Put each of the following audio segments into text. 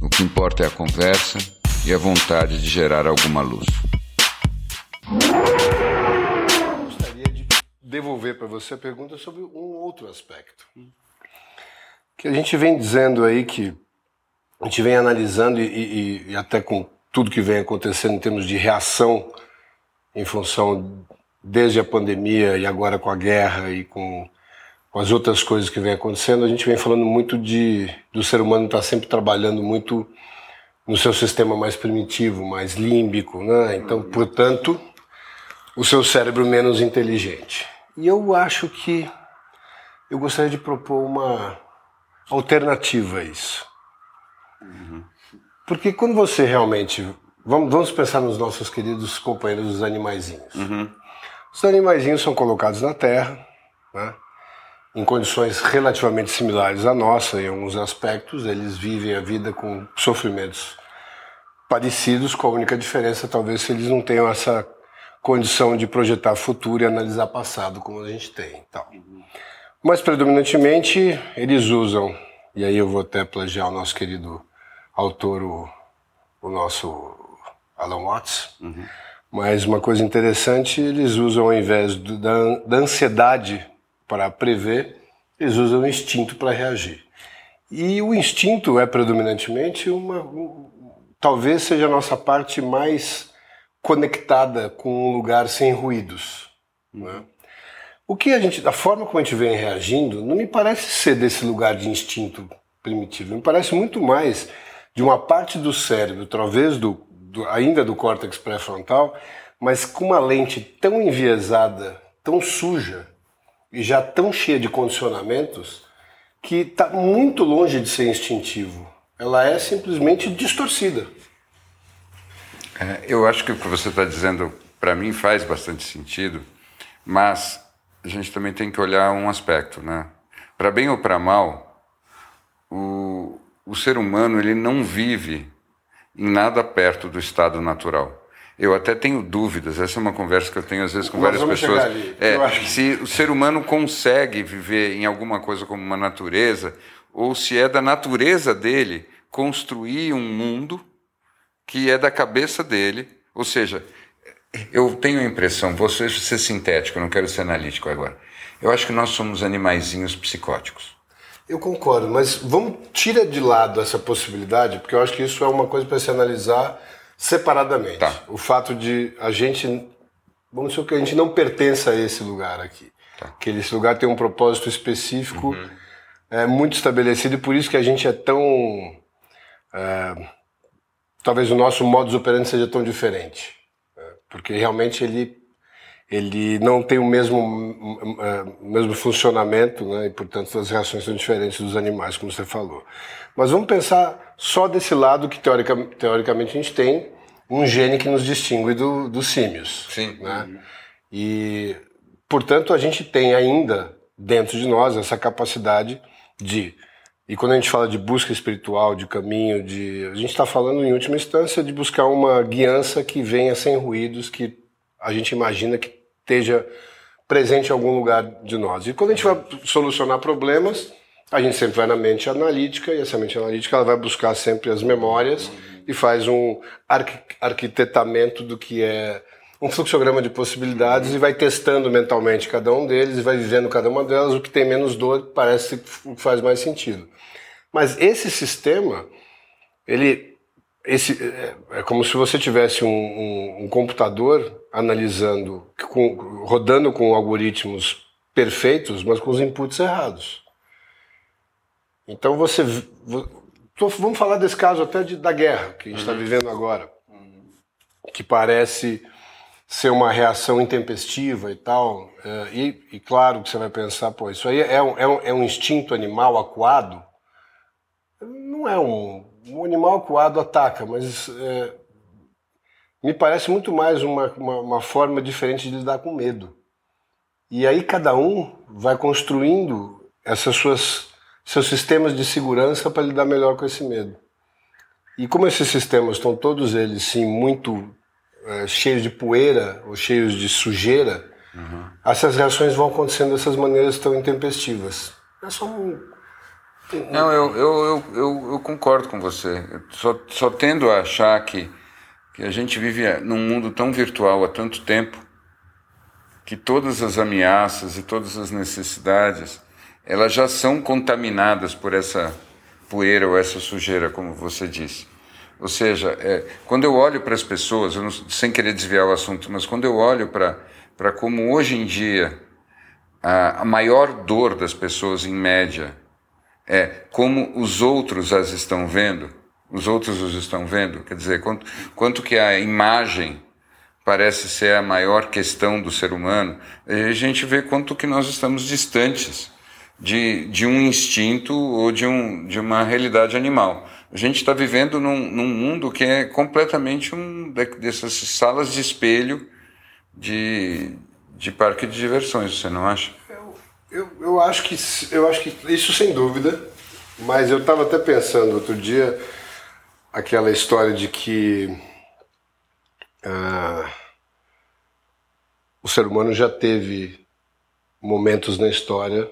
O que importa é a conversa e a vontade de gerar alguma luz. Gostaria de devolver para você a pergunta sobre um outro aspecto. Que a gente vem dizendo aí que a gente vem analisando e, e, e até com tudo que vem acontecendo em termos de reação em função desde a pandemia e agora com a guerra e com, com as outras coisas que vem acontecendo, a gente vem falando muito de do ser humano estar tá sempre trabalhando muito no seu sistema mais primitivo, mais límbico, né? Então, portanto, o seu cérebro menos inteligente. E eu acho que eu gostaria de propor uma alternativa a isso. Uhum. Porque quando você realmente. Vamos, vamos pensar nos nossos queridos companheiros dos animaizinhos. Uhum. Os animaizinhos são colocados na Terra, né, em condições relativamente similares à nossa, em alguns aspectos. Eles vivem a vida com sofrimentos parecidos, com a única diferença, talvez, se eles não tenham essa condição de projetar futuro e analisar passado, como a gente tem. Então. Mas, predominantemente, eles usam, e aí eu vou até plagiar o nosso querido autor, o, o nosso Alan Watts. Uhum mas uma coisa interessante, eles usam ao invés do, da, da ansiedade para prever, eles usam o instinto para reagir. E o instinto é predominantemente uma, um, talvez seja a nossa parte mais conectada com um lugar sem ruídos. Né? O que a gente, a forma como a gente vem reagindo, não me parece ser desse lugar de instinto primitivo. Me parece muito mais de uma parte do cérebro, talvez do do, ainda do córtex pré-frontal, mas com uma lente tão enviesada, tão suja já tão cheia de condicionamentos que está muito longe de ser instintivo. Ela é simplesmente distorcida. É, eu acho que o que você está dizendo, para mim, faz bastante sentido, mas a gente também tem que olhar um aspecto, né? Para bem ou para mal, o, o ser humano ele não vive em nada perto do estado natural. Eu até tenho dúvidas, essa é uma conversa que eu tenho às vezes com Nós várias pessoas. É, se o ser humano consegue viver em alguma coisa como uma natureza, ou se é da natureza dele construir um mundo que é da cabeça dele. Ou seja, eu tenho a impressão, vou ser sintético, não quero ser analítico agora. Eu acho que nós somos animaizinhos psicóticos. Eu concordo, mas vamos tira de lado essa possibilidade, porque eu acho que isso é uma coisa para se analisar separadamente. Tá. O fato de a gente, vamos dizer que a gente não pertence a esse lugar aqui, tá. que esse lugar tem um propósito específico, uhum. é muito estabelecido e por isso que a gente é tão, é, talvez o nosso modus operandi seja tão diferente, é, porque realmente ele ele não tem o mesmo, é, mesmo funcionamento, né, e portanto as reações são diferentes dos animais, como você falou. Mas vamos pensar só desse lado que teorica, teoricamente a gente tem um gene que nos distingue do, dos símios. Sim. Né? E, portanto, a gente tem ainda dentro de nós essa capacidade de. E quando a gente fala de busca espiritual, de caminho, de, a gente está falando em última instância de buscar uma guiança que venha sem ruídos, que a gente imagina que esteja presente em algum lugar de nós. E quando a gente vai solucionar problemas, a gente sempre vai na mente analítica e essa mente analítica ela vai buscar sempre as memórias e faz um arquitetamento do que é um fluxograma de possibilidades e vai testando mentalmente cada um deles e vai vivendo cada uma delas. O que tem menos dor parece que faz mais sentido. Mas esse sistema, ele esse, é, é como se você tivesse um, um, um computador analisando, com, rodando com algoritmos perfeitos, mas com os inputs errados. Então você. Vamos falar desse caso até de, da guerra que a gente está uhum. vivendo agora, que parece ser uma reação intempestiva e tal. É, e, e, claro que você vai pensar, pô, isso aí é um, é um, é um instinto animal acuado não é um, um animal que o Ado ataca, mas é, me parece muito mais uma, uma, uma forma diferente de lidar com medo. E aí cada um vai construindo essas suas seus sistemas de segurança para lidar melhor com esse medo. E como esses sistemas estão todos eles sim muito é, cheios de poeira ou cheios de sujeira, uhum. essas reações vão acontecendo dessas maneiras tão intempestivas. É só um não, eu, eu, eu, eu, concordo com você. Só, só tendo a achar que, que a gente vive num mundo tão virtual há tanto tempo que todas as ameaças e todas as necessidades elas já são contaminadas por essa poeira ou essa sujeira, como você disse. Ou seja, é, quando eu olho para as pessoas, não, sem querer desviar o assunto, mas quando eu olho para como hoje em dia a, a maior dor das pessoas, em média, é como os outros as estão vendo, os outros os estão vendo, quer dizer, quanto, quanto que a imagem parece ser a maior questão do ser humano, a gente vê quanto que nós estamos distantes de, de um instinto ou de, um, de uma realidade animal. A gente está vivendo num, num, mundo que é completamente um dessas salas de espelho de, de parque de diversões, você não acha? Eu, eu, acho que, eu acho que isso sem dúvida, mas eu estava até pensando outro dia aquela história de que ah, o ser humano já teve momentos na história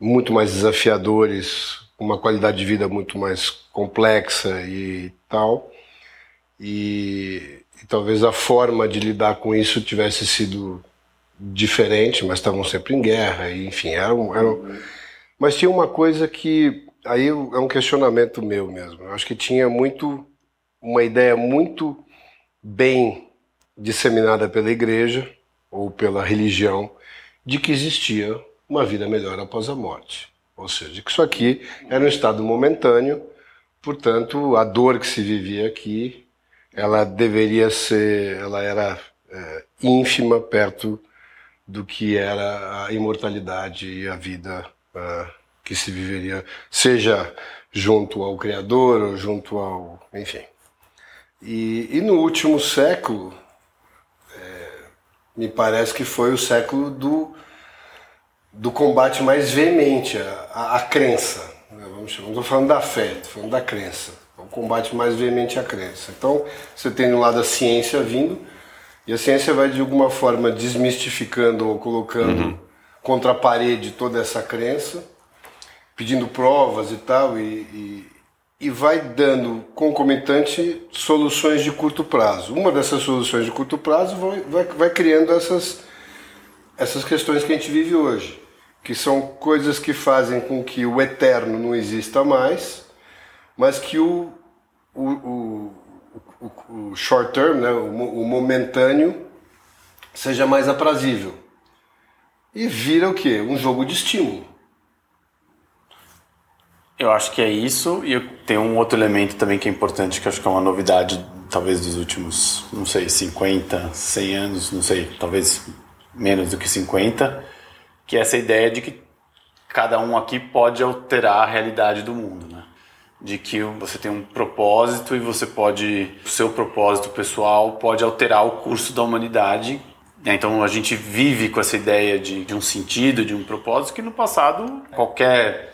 muito mais desafiadores, uma qualidade de vida muito mais complexa e tal. E, e talvez a forma de lidar com isso tivesse sido diferente, mas estavam sempre em guerra, e, enfim, eram, eram... Mas tinha uma coisa que aí é um questionamento meu mesmo. Eu acho que tinha muito uma ideia muito bem disseminada pela igreja ou pela religião de que existia uma vida melhor após a morte. Ou seja, que isso aqui era um estado momentâneo, portanto, a dor que se vivia aqui, ela deveria ser, ela era é, ínfima perto do que era a imortalidade e a vida uh, que se viveria, seja junto ao Criador ou junto ao. enfim. E, e no último século, é, me parece que foi o século do, do combate mais veemente à, à crença. Né? Vamos chamar, não estou falando da fé, estou falando da crença. O combate mais veemente à crença. Então, você tem do lado a ciência vindo e a ciência vai de alguma forma desmistificando ou colocando uhum. contra a parede toda essa crença, pedindo provas e tal, e, e, e vai dando concomitante soluções de curto prazo. Uma dessas soluções de curto prazo vai, vai, vai criando essas, essas questões que a gente vive hoje, que são coisas que fazem com que o eterno não exista mais, mas que o, o, o o, o short term, né, o, o momentâneo, seja mais aprazível. E vira o quê? Um jogo de estímulo. Eu acho que é isso, e tem um outro elemento também que é importante, que acho que é uma novidade, talvez dos últimos, não sei, 50, 100 anos, não sei, talvez menos do que 50, que é essa ideia de que cada um aqui pode alterar a realidade do mundo, né? de que você tem um propósito e você pode, o seu propósito pessoal pode alterar o curso da humanidade. Né? Então a gente vive com essa ideia de, de um sentido, de um propósito que no passado qualquer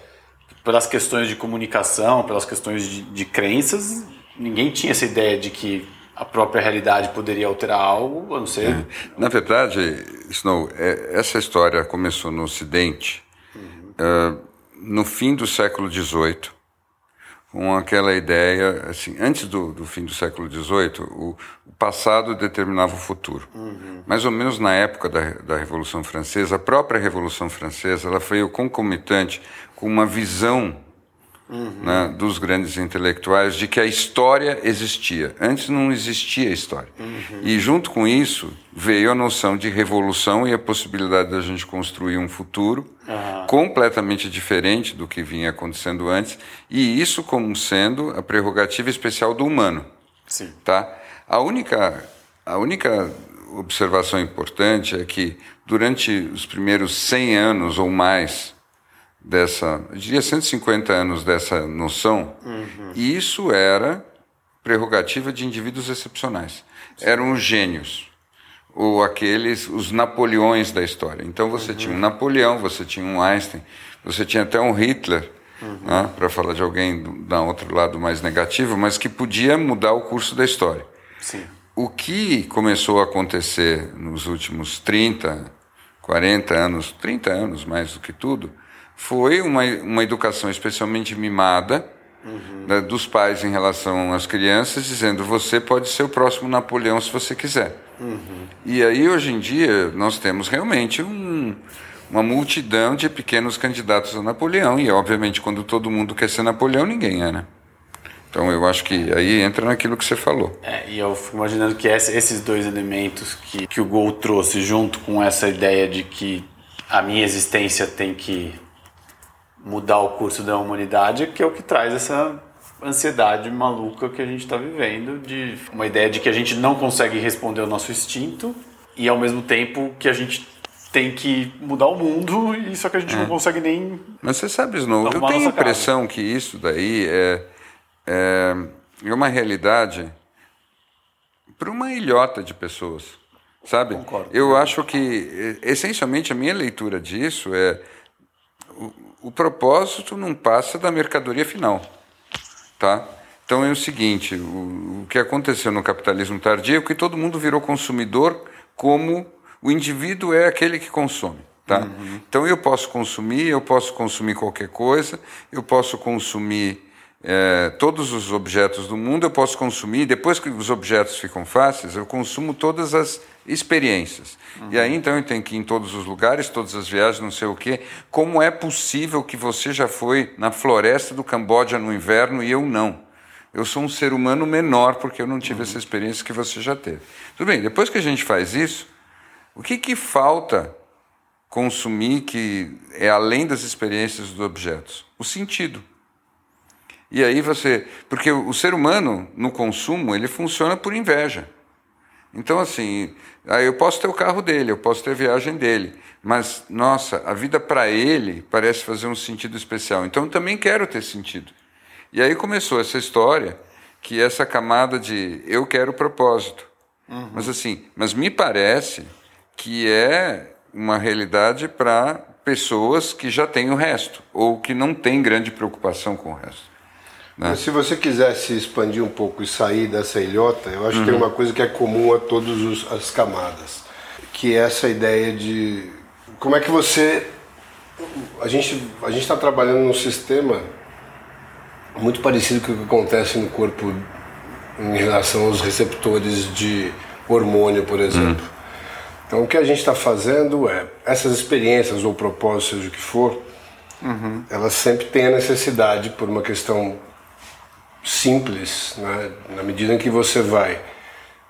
pelas questões de comunicação, pelas questões de, de crenças, ninguém tinha essa ideia de que a própria realidade poderia alterar algo, a não ser. É. Na verdade, Snow, é, essa história começou no Ocidente uhum. uh, no fim do século XVIII com aquela ideia, assim, antes do, do fim do século XVIII, o, o, passado determinava o futuro. Uhum. Mais ou menos na época da, da Revolução Francesa, a própria Revolução Francesa, ela foi concomitante com uma visão uhum. né, dos grandes intelectuais de que a história existia. Antes não existia história. Uhum. E junto com isso veio a noção de revolução e a possibilidade da gente construir um futuro uhum. completamente diferente do que vinha acontecendo antes, e isso como sendo a prerrogativa especial do humano. Sim. Tá? A única a única observação importante é que durante os primeiros 100 anos ou mais dessa, eu diria 150 anos dessa noção, uhum. e isso era prerrogativa de indivíduos excepcionais. Eram os gênios, ou aqueles, os Napoleões da história. Então você uhum. tinha um Napoleão, você tinha um Einstein, você tinha até um Hitler, uhum. né, para falar de alguém do, do outro lado mais negativo, mas que podia mudar o curso da história. Sim. O que começou a acontecer nos últimos 30, 40 anos, 30 anos mais do que tudo, foi uma, uma educação especialmente mimada uhum. né, dos pais em relação às crianças, dizendo você pode ser o próximo Napoleão se você quiser. Uhum. E aí, hoje em dia, nós temos realmente um, uma multidão de pequenos candidatos a Napoleão, e obviamente, quando todo mundo quer ser Napoleão, ninguém é, né? Então eu acho que aí entra naquilo que você falou. É, e eu fico imaginando que esses dois elementos que, que o Gol trouxe, junto com essa ideia de que a minha existência tem que mudar o curso da humanidade, que é o que traz essa ansiedade maluca que a gente está vivendo, de uma ideia de que a gente não consegue responder ao nosso instinto e ao mesmo tempo que a gente tem que mudar o mundo e só que a gente é. não consegue nem. Mas você sabe, Snow, eu tenho a impressão casa. que isso daí é, é, é uma realidade para uma ilhota de pessoas, sabe? Concordo. Eu acho que essencialmente a minha leitura disso é o, propósito não passa da mercadoria final. Tá? Então é o seguinte: o, o que aconteceu no capitalismo tardio é que todo mundo virou consumidor como o indivíduo é aquele que consome. Tá? Uhum. Então eu posso consumir, eu posso consumir qualquer coisa, eu posso consumir é, todos os objetos do mundo, eu posso consumir, depois que os objetos ficam fáceis, eu consumo todas as experiências. Uhum. E aí então eu tenho que ir em todos os lugares, todas as viagens, não sei o quê. Como é possível que você já foi na floresta do Camboja no inverno e eu não? Eu sou um ser humano menor porque eu não tive uhum. essa experiência que você já teve. Tudo bem, depois que a gente faz isso, o que, que falta consumir que é além das experiências dos objetos? O sentido. E aí você. Porque o ser humano, no consumo, ele funciona por inveja. Então, assim, aí eu posso ter o carro dele, eu posso ter a viagem dele, mas, nossa, a vida para ele parece fazer um sentido especial. Então, eu também quero ter sentido. E aí começou essa história, que essa camada de eu quero propósito. Uhum. Mas, assim, mas me parece que é uma realidade para pessoas que já têm o resto, ou que não têm grande preocupação com o resto. Né? Se você quisesse expandir um pouco e sair dessa ilhota, eu acho uhum. que tem uma coisa que é comum a todas as camadas, que é essa ideia de como é que você a gente a gente está trabalhando num sistema muito parecido com o que acontece no corpo em relação aos receptores de hormônio, por exemplo. Uhum. Então o que a gente está fazendo é essas experiências ou propósitos, seja o que for, uhum. elas sempre têm a necessidade por uma questão simples, né? na medida em que você vai.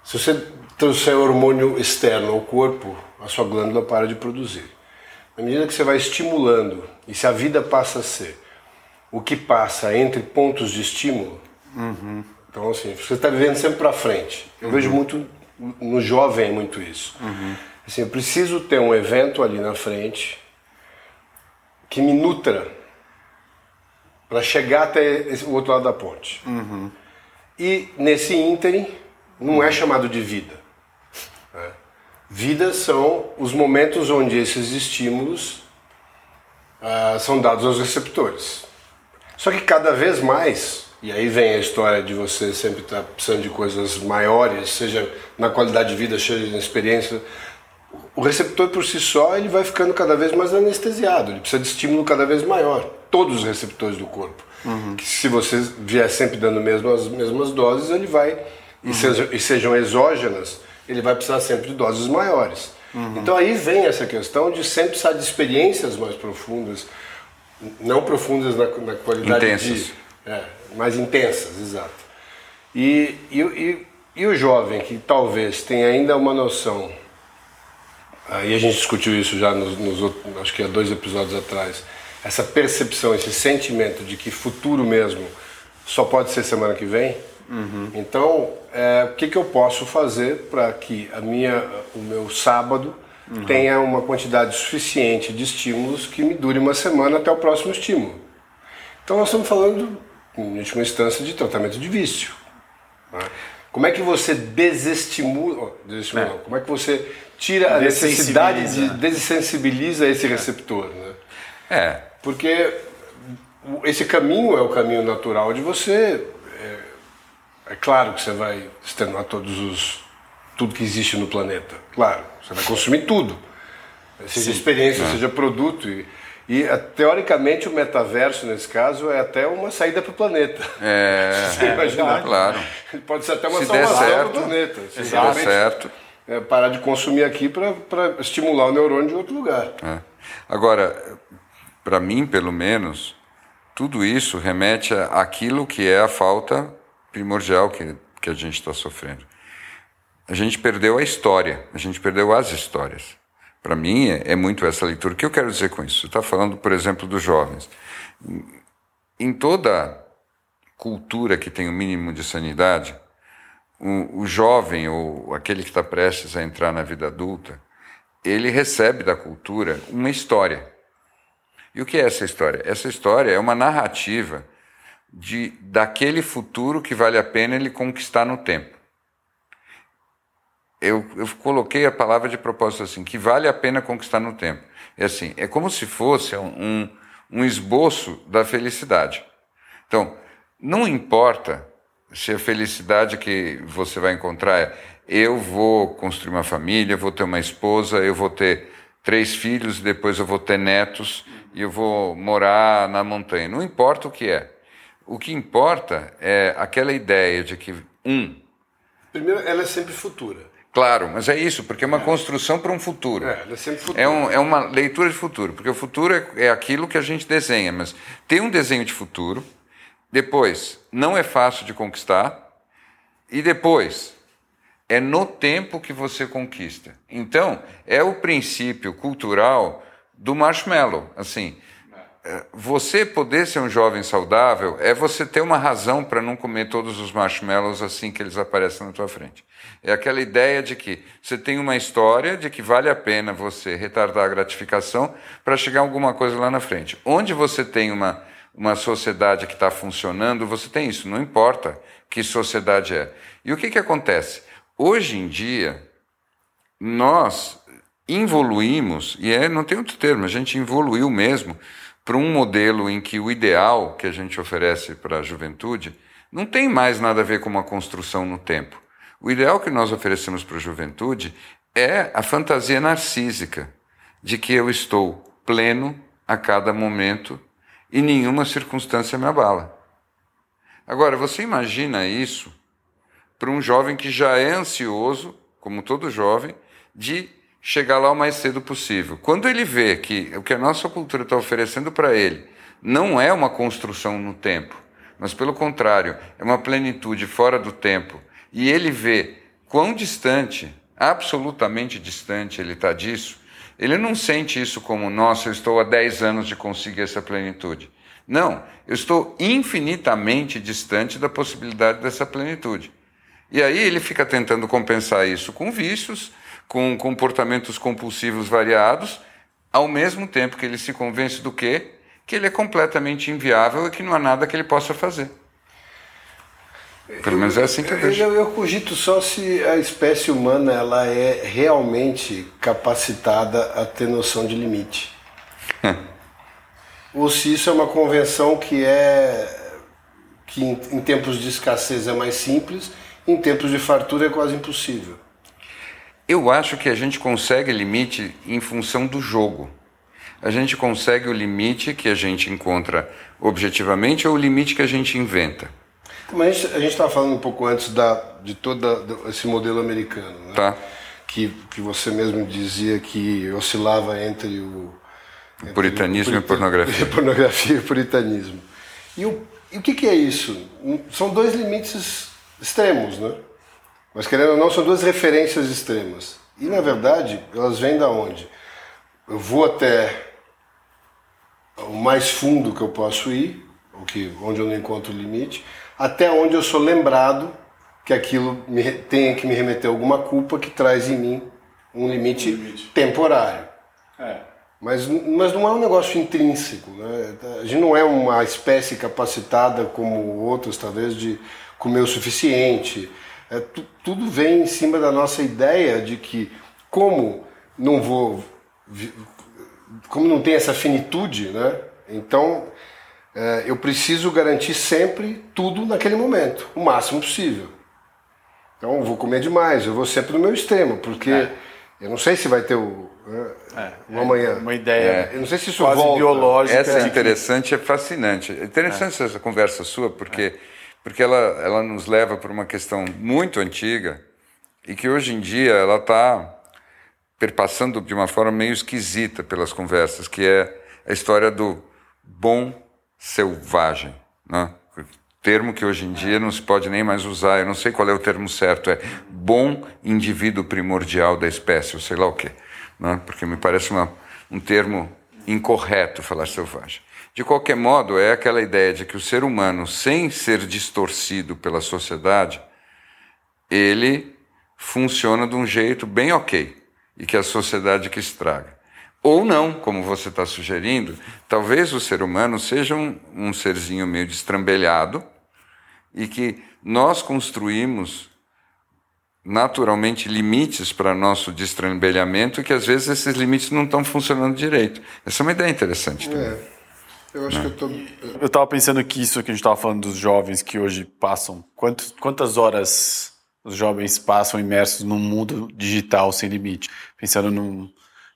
Se você trouxer hormônio externo ao corpo, a sua glândula para de produzir. Na medida que você vai estimulando, e se a vida passa a ser o que passa entre pontos de estímulo, uhum. então assim, você está vivendo sempre para frente. Eu uhum. vejo muito, no jovem muito isso. Uhum. Assim, eu preciso ter um evento ali na frente que me nutra para chegar até o outro lado da ponte. Uhum. E nesse ínterim não é chamado de vida. Né? Vida são os momentos onde esses estímulos uh, são dados aos receptores. Só que cada vez mais, e aí vem a história de você sempre estar tá precisando de coisas maiores, seja na qualidade de vida, seja na experiência, o receptor por si só ele vai ficando cada vez mais anestesiado, ele precisa de estímulo cada vez maior todos os receptores do corpo. Uhum. Que se você vier sempre dando mesmo as mesmas doses, ele vai, uhum. e, sejam, e sejam exógenas, ele vai precisar sempre de doses maiores. Uhum. Então aí vem essa questão de sempre precisar de experiências mais profundas, não profundas na, na qualidade intensas. de... É, mais intensas, exato. E, e, e, e o jovem que talvez tenha ainda uma noção, aí a gente discutiu isso já nos, nos acho que há dois episódios atrás, essa percepção, esse sentimento de que futuro mesmo só pode ser semana que vem. Uhum. Então, é, o que, que eu posso fazer para que a minha, o meu sábado uhum. tenha uma quantidade suficiente de estímulos que me dure uma semana até o próximo estímulo. Então nós estamos falando, em última instância, de tratamento de vício. Né? Como é que você desestimula, desestimula é. como é que você tira a necessidade de desensibiliza esse receptor, né? É. Porque esse caminho é o caminho natural de você. É, é claro que você vai extenuar todos os tudo que existe no planeta. Claro, você vai consumir tudo, seja Sim. experiência, é. seja produto e e eh, teoricamente o metaverso nesse caso é até uma saída para o planeta. É, Você imaginar? claro. Pode ser até uma se salvação para o planeta. Se der certo. É, parar de consumir aqui para estimular o neurônio de outro lugar. É. Agora, para mim, pelo menos, tudo isso remete àquilo que é a falta primordial que, que a gente está sofrendo. A gente perdeu a história, a gente perdeu as histórias. Para mim, é, é, muito essa leitura. O que eu quero dizer com isso? Você está falando, por exemplo, dos jovens. Em toda cultura que tem o um mínimo de sanidade, o, o jovem ou aquele que está prestes a entrar na vida adulta, ele recebe da cultura uma história. E o que é essa história? Essa história é uma narrativa de daquele futuro que vale a pena ele conquistar no tempo eu, eu coloquei a palavra de propósito assim, que vale a pena conquistar no tempo. É assim, é como se fosse um, um esboço da felicidade. Então, não importa se a felicidade que você vai encontrar é eu vou construir uma família, vou ter uma esposa, eu vou ter três filhos, depois eu vou ter netos e eu vou morar na montanha. Não importa o que é. O que importa é aquela ideia de que, um. Primeiro, ela é sempre futura. Claro, mas é isso, porque é uma é. construção para um futuro. É, é sempre futuro. É, um, é uma leitura de futuro, porque o futuro é, é aquilo que a gente desenha, mas tem um desenho de futuro, depois não é fácil de conquistar, e depois é no tempo que você conquista. Então, é o princípio cultural do marshmallow. Assim, você poder ser um jovem saudável é você ter uma razão para não comer todos os marshmallows assim que eles aparecem na tua frente. É aquela ideia de que você tem uma história de que vale a pena você retardar a gratificação para chegar a alguma coisa lá na frente. Onde você tem uma, uma sociedade que está funcionando, você tem isso, não importa que sociedade é. E o que, que acontece? Hoje em dia, nós evoluímos, e é, não tem outro termo, a gente evoluiu mesmo para um modelo em que o ideal que a gente oferece para a juventude não tem mais nada a ver com uma construção no tempo. O ideal que nós oferecemos para a juventude é a fantasia narcísica de que eu estou pleno a cada momento e nenhuma circunstância me abala. Agora, você imagina isso para um jovem que já é ansioso, como todo jovem, de chegar lá o mais cedo possível. Quando ele vê que o que a nossa cultura está oferecendo para ele não é uma construção no tempo, mas pelo contrário, é uma plenitude fora do tempo, e ele vê quão distante, absolutamente distante ele está disso, ele não sente isso como, nossa, eu estou há 10 anos de conseguir essa plenitude. Não, eu estou infinitamente distante da possibilidade dessa plenitude. E aí ele fica tentando compensar isso com vícios, com comportamentos compulsivos variados, ao mesmo tempo que ele se convence do quê? Que ele é completamente inviável e que não há nada que ele possa fazer. Pelo menos é assim que eu vejo. Eu, eu cogito só se a espécie humana ela é realmente capacitada a ter noção de limite. Ou se isso é uma convenção que é que em, em tempos de escassez é mais simples, em tempos de fartura é quase impossível. Eu acho que a gente consegue limite em função do jogo. A gente consegue o limite que a gente encontra objetivamente ou o limite que a gente inventa. Mas a gente estava falando um pouco antes da, de todo esse modelo americano, né? Tá. Que, que você mesmo dizia que oscilava entre o. Entre puritanismo o, e pornografia. pornografia e puritanismo. E o, e o que, que é isso? São dois limites extremos, né? Mas querendo ou não, são duas referências extremas. E na verdade, elas vêm da onde? Eu vou até o mais fundo que eu posso ir, o que, onde eu não encontro limite, até onde eu sou lembrado que aquilo me, tenha que me remeter a alguma culpa que traz em mim um limite, um limite. temporário. É. Mas, mas não é um negócio intrínseco. Né? A gente não é uma espécie capacitada como outros, talvez, de comer o suficiente. É, tudo vem em cima da nossa ideia de que, como não vou. Como não tem essa finitude, né? então é, eu preciso garantir sempre tudo naquele momento, o máximo possível. Então eu vou comer demais, eu vou sempre no meu extremo, porque é. eu não sei se vai ter o, é, o amanhã. Uma ideia. É. Eu não sei se isso quase volta. biológica. Essa é interessante, é fascinante. É interessante essa conversa sua, porque, porque ela, ela nos leva para uma questão muito antiga e que hoje em dia ela está perpassando de uma forma meio esquisita pelas conversas, que é a história do bom selvagem. Né? termo que hoje em dia não se pode nem mais usar, eu não sei qual é o termo certo, é bom indivíduo primordial da espécie, ou sei lá o quê, né? porque me parece uma, um termo incorreto falar selvagem. De qualquer modo, é aquela ideia de que o ser humano, sem ser distorcido pela sociedade, ele funciona de um jeito bem ok e que a sociedade que estraga. Ou não, como você está sugerindo, talvez o ser humano seja um, um serzinho meio destrambelhado, e que nós construímos naturalmente limites para nosso destrambelhamento e que às vezes esses limites não estão funcionando direito. Essa é uma ideia interessante também. É. Eu acho que eu tô... Eu estava pensando que isso que a gente estava falando dos jovens que hoje passam, quantos, quantas horas os jovens passam imersos num mundo digital sem limite? Pensando num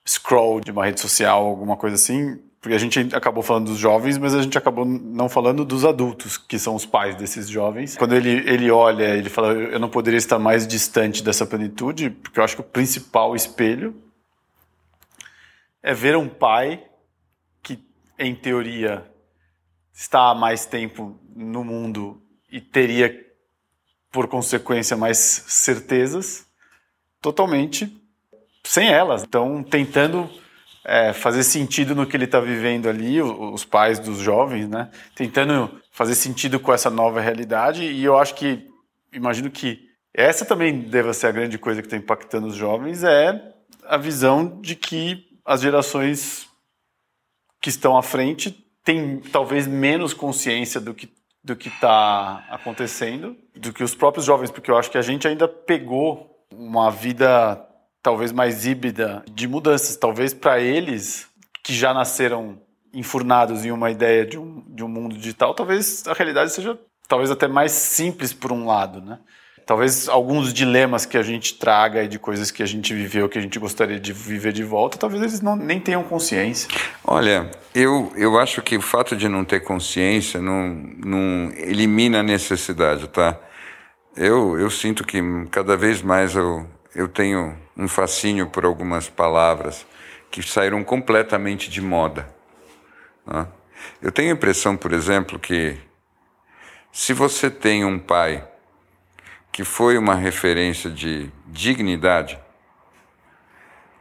scroll de uma rede social, alguma coisa assim, porque a gente acabou falando dos jovens, mas a gente acabou não falando dos adultos, que são os pais desses jovens. Quando ele, ele olha, ele fala, eu não poderia estar mais distante dessa plenitude, porque eu acho que o principal espelho é ver um pai que, em teoria, está há mais tempo no mundo e teria, por consequência, mais certezas, totalmente sem elas. Então, tentando é, fazer sentido no que ele está vivendo ali, os pais dos jovens, né? Tentando fazer sentido com essa nova realidade. E eu acho que, imagino que essa também deva ser a grande coisa que está impactando os jovens, é a visão de que as gerações que estão à frente têm talvez menos consciência do que do que está acontecendo, do que os próprios jovens, porque eu acho que a gente ainda pegou uma vida talvez mais híbrida de mudanças. Talvez para eles que já nasceram enfurnados em uma ideia de um, de um mundo digital, talvez a realidade seja talvez até mais simples por um lado, né? Talvez alguns dilemas que a gente traga e de coisas que a gente viveu, que a gente gostaria de viver de volta, talvez eles não, nem tenham consciência. Olha, eu, eu acho que o fato de não ter consciência não, não elimina a necessidade, tá? Eu, eu sinto que cada vez mais eu, eu tenho um fascínio por algumas palavras que saíram completamente de moda. Né? Eu tenho a impressão, por exemplo, que se você tem um pai que foi uma referência de dignidade,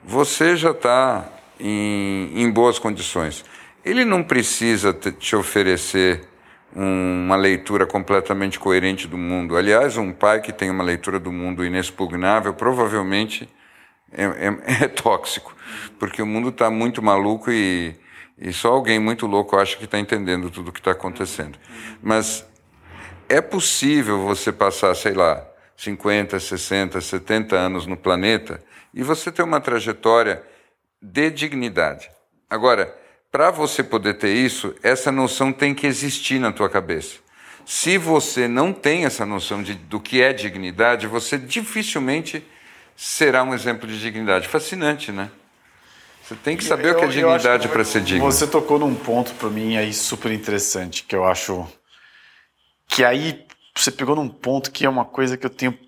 você já está em, em boas condições. Ele não precisa te oferecer uma leitura completamente coerente do mundo. Aliás, um pai que tem uma leitura do mundo inexpugnável provavelmente é, é, é tóxico, porque o mundo está muito maluco e, e só alguém muito louco acha que está entendendo tudo o que está acontecendo. Mas é possível você passar, sei lá, 50, 60, 70 anos no planeta e você ter uma trajetória de dignidade. Agora, para você poder ter isso, essa noção tem que existir na tua cabeça. Se você não tem essa noção de, do que é dignidade, você dificilmente será um exemplo de dignidade. Fascinante, né? Você tem que saber eu, o que é dignidade para ser digno. Você tocou num ponto para mim aí super interessante, que eu acho que aí você pegou num ponto que é uma coisa que eu tenho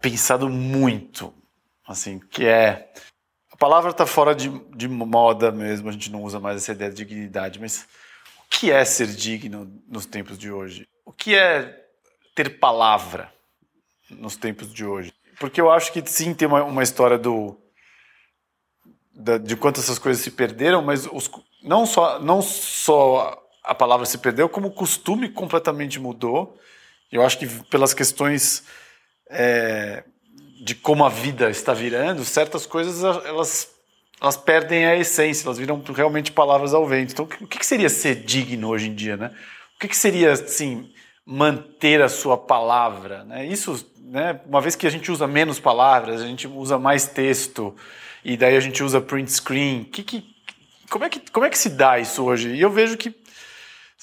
pensado muito, assim, que é palavra está fora de, de moda mesmo, a gente não usa mais essa ideia de dignidade, mas o que é ser digno nos tempos de hoje? O que é ter palavra nos tempos de hoje? Porque eu acho que sim tem uma, uma história do da, de quanto essas coisas se perderam, mas os, não só não só a palavra se perdeu, como o costume completamente mudou. Eu acho que pelas questões é, de como a vida está virando, certas coisas elas, elas perdem a essência, elas viram realmente palavras ao vento. Então, o que seria ser digno hoje em dia, né? O que seria, assim, manter a sua palavra? Né? Isso, né, uma vez que a gente usa menos palavras, a gente usa mais texto, e daí a gente usa print screen, que, que, como, é que, como é que se dá isso hoje? E eu vejo que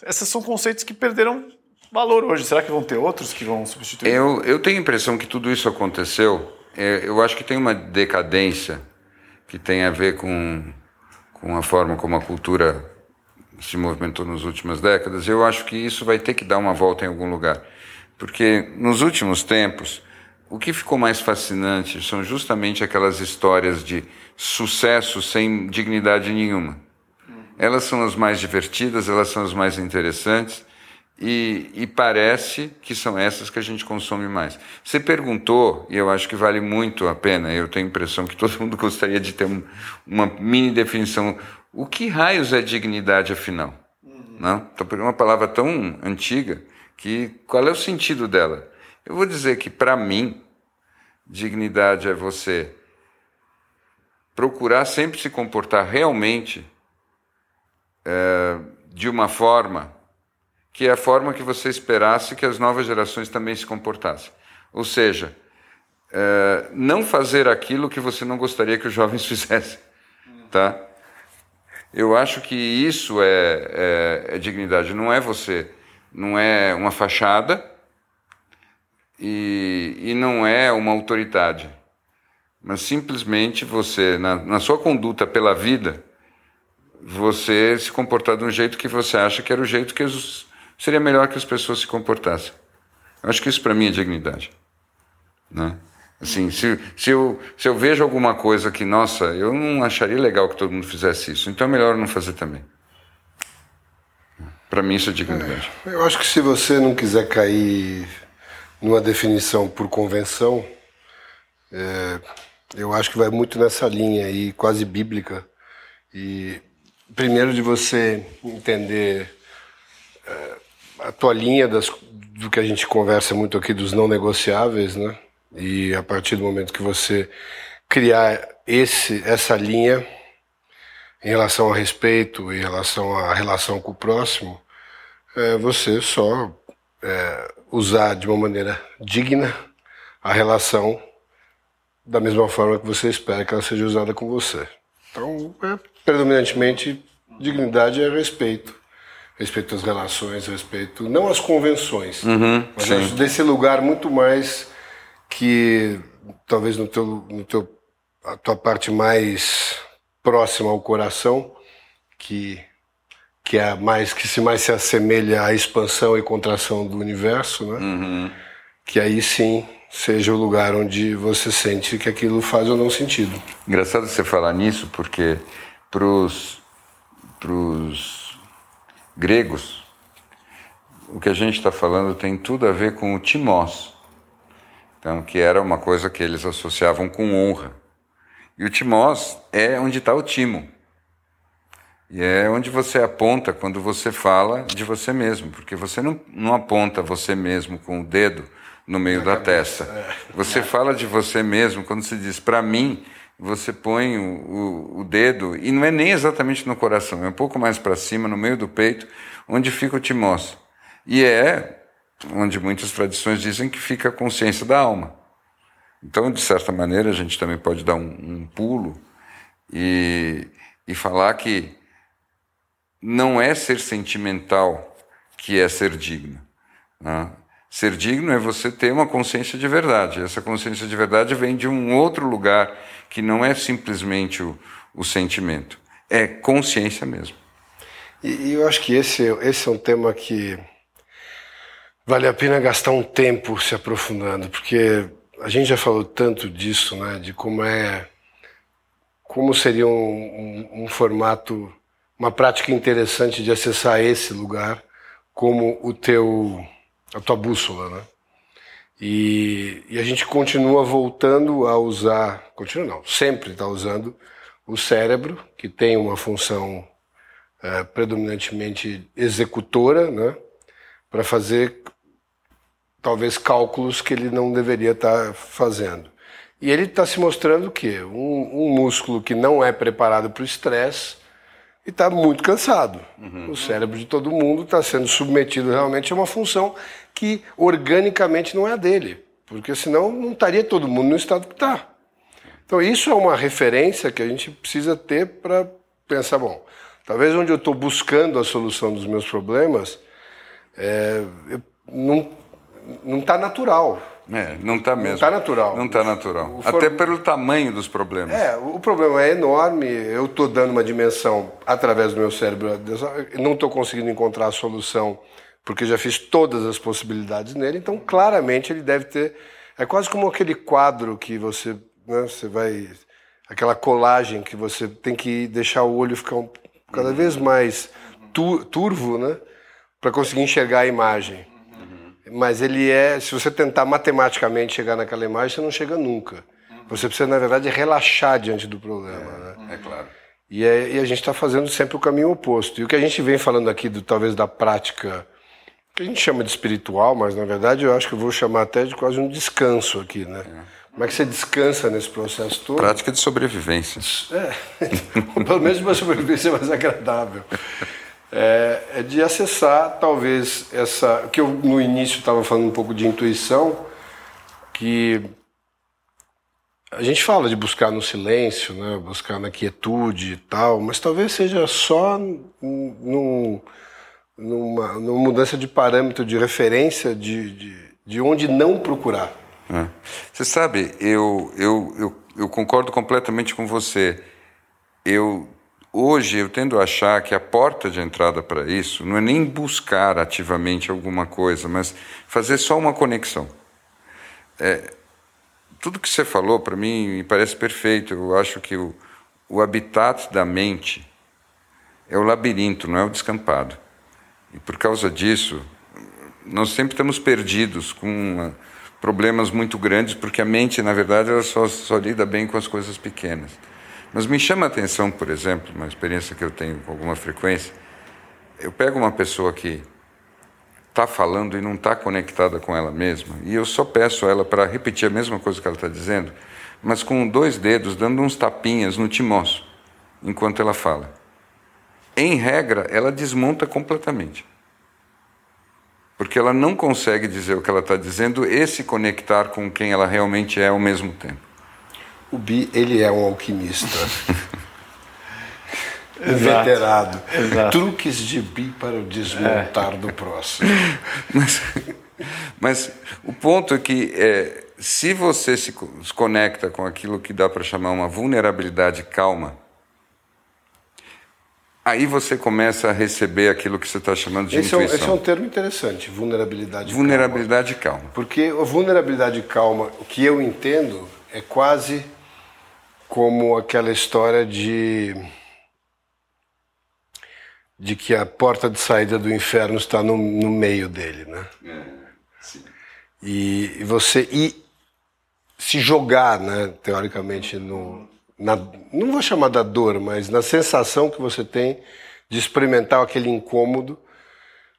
esses são conceitos que perderam valor hoje. Será que vão ter outros que vão substituir? Eu, eu tenho a impressão que tudo isso aconteceu. É, eu acho que tem uma decadência que tem a ver com, com a forma como a cultura se movimentou nas últimas décadas. Eu acho que isso vai ter que dar uma volta em algum lugar. Porque nos últimos tempos, o que ficou mais fascinante são justamente aquelas histórias de sucesso sem dignidade nenhuma. Elas são as mais divertidas, elas são as mais interessantes e, e, parece que são essas que a gente consome mais. Você perguntou, e eu acho que vale muito a pena, eu tenho a impressão que todo mundo gostaria de ter um, uma mini definição. O que raios é dignidade, afinal? Uhum. Não? Então, uma palavra tão antiga que qual é o sentido dela? Eu vou dizer que, para mim, dignidade é você procurar sempre se comportar realmente é, de uma forma que é a forma que você esperasse que as novas gerações também se comportassem. Ou seja, é, não fazer aquilo que você não gostaria que os jovens fizessem. Tá? Eu acho que isso é, é, é dignidade, não é você, não é uma fachada e, e não é uma autoridade, mas simplesmente você, na, na sua conduta pela vida, você se comportar de um jeito que você acha que era o jeito que os, seria melhor que as pessoas se comportassem. Eu acho que isso para mim é dignidade. Né? Assim, se, se, eu, se eu vejo alguma coisa que, nossa, eu não acharia legal que todo mundo fizesse isso, então é melhor não fazer também. Para mim isso é dignidade. É, eu acho que se você não quiser cair numa definição por convenção, é, eu acho que vai muito nessa linha aí, quase bíblica. E primeiro de você entender é, a tua linha das, do que a gente conversa muito aqui dos não negociáveis, né? E a partir do momento que você criar esse, essa linha em relação ao respeito, em relação à relação com o próximo, é você só é, usar de uma maneira digna a relação da mesma forma que você espera que ela seja usada com você. Então, é, predominantemente, dignidade é respeito respeito às relações, respeito não às convenções, uhum, mas sim. desse lugar muito mais que talvez no teu, no teu a tua parte mais próxima ao coração, que que é mais que se mais se assemelha à expansão e contração do universo, né? Uhum. Que aí sim seja o lugar onde você sente que aquilo faz ou não sentido. Engraçado você falar nisso, porque para os gregos, o que a gente está falando tem tudo a ver com o timós, então, que era uma coisa que eles associavam com honra. E o timós é onde está o timo. E é onde você aponta quando você fala de você mesmo, porque você não, não aponta você mesmo com o dedo no meio da cabeça. testa. É. Você fala de você mesmo quando se diz para mim, você põe o, o, o, dedo, e não é nem exatamente no coração, é um pouco mais para cima, no meio do peito, onde fica o timós. E é onde muitas tradições dizem que fica a consciência da alma. Então, de certa maneira, a gente também pode dar um, um pulo e, e falar que não é ser sentimental que é ser digno. Né? Ser digno é você ter uma consciência de verdade. Essa consciência de verdade vem de um outro lugar que não é simplesmente o, o sentimento, é consciência mesmo. E, e, eu acho que esse, esse é um tema que vale a pena gastar um tempo se aprofundando, porque a gente já falou tanto disso, né, de como é, como seria um, um, um formato, uma prática interessante de acessar esse lugar como o teu a tua bússola, né? E, e, a gente continua voltando a usar, continua não, sempre está usando o cérebro, que tem uma função é, predominantemente executora, né? Para fazer talvez cálculos que ele não deveria estar tá fazendo. E ele está se mostrando o quê? Um, um músculo que não é preparado para o estresse e está muito cansado. Uhum. O cérebro de todo mundo está sendo submetido realmente a uma função que organicamente não é a dele, porque senão não estaria todo mundo no estado que está. Então isso é uma referência que a gente precisa ter para pensar, bom, talvez onde eu estou buscando a solução dos meus problemas é, não não está natural. É, não está mesmo. Não está natural. Não está natural. Até pelo tamanho dos problemas. É, o problema é enorme. Eu estou dando uma dimensão através do meu cérebro. Não estou conseguindo encontrar a solução porque já fiz todas as possibilidades nele. Então, claramente, ele deve ter. É quase como aquele quadro que você, né, você vai. Aquela colagem que você tem que deixar o olho ficar um, cada vez mais turvo, né? Para conseguir enxergar a imagem. Mas ele é, se você tentar matematicamente chegar naquela imagem, você não chega nunca. Você precisa, na verdade, relaxar diante do problema. É, né? é claro. E, é, e a gente está fazendo sempre o caminho oposto. E o que a gente vem falando aqui, do, talvez da prática, que a gente chama de espiritual, mas na verdade eu acho que eu vou chamar até de quase um descanso aqui, né? É. Como é que você descansa nesse processo todo? Prática de sobrevivência. É, pelo menos uma sobrevivência mais agradável é, é de acessar talvez essa que eu no início estava falando um pouco de intuição que a gente fala de buscar no silêncio, né, buscar na quietude e tal, mas talvez seja só num, numa, numa mudança de parâmetro, de referência, de, de, de onde não procurar. É. Você sabe, eu, eu, eu, eu concordo completamente com você. Eu Hoje eu tendo a achar que a porta de entrada para isso não é nem buscar ativamente alguma coisa, mas fazer só uma conexão. É, tudo que você falou para mim me parece perfeito. Eu acho que o, o habitat da mente é o labirinto, não é o descampado. E por causa disso, nós sempre estamos perdidos com uh, problemas muito grandes, porque a mente, na verdade, ela só, só lida bem com as coisas pequenas. Mas me chama a atenção, por exemplo, uma experiência que eu tenho com alguma frequência, eu pego uma pessoa que está falando e não está conectada com ela mesma, e eu só peço a ela para repetir a mesma coisa que ela está dizendo, mas com dois dedos, dando uns tapinhas no timoço, enquanto ela fala. Em regra, ela desmonta completamente. Porque ela não consegue dizer o que ela está dizendo e se conectar com quem ela realmente é ao mesmo tempo. O Bi, ele é um alquimista. Inveterado. Truques de Bi para o desmontar é. do próximo. Mas, mas, o ponto é que é, se você se conecta com aquilo que dá para chamar uma vulnerabilidade calma, aí você começa a receber aquilo que você está chamando de esse intuição. É um, esse é um termo interessante, vulnerabilidade, vulnerabilidade calma. calma. Porque a vulnerabilidade calma, o que eu entendo, é quase como aquela história de de que a porta de saída do inferno está no, no meio dele, né? É, e, e, você ir se jogar, né, teoricamente no na, não vou chamar da dor, mas na sensação que você tem de experimentar aquele incômodo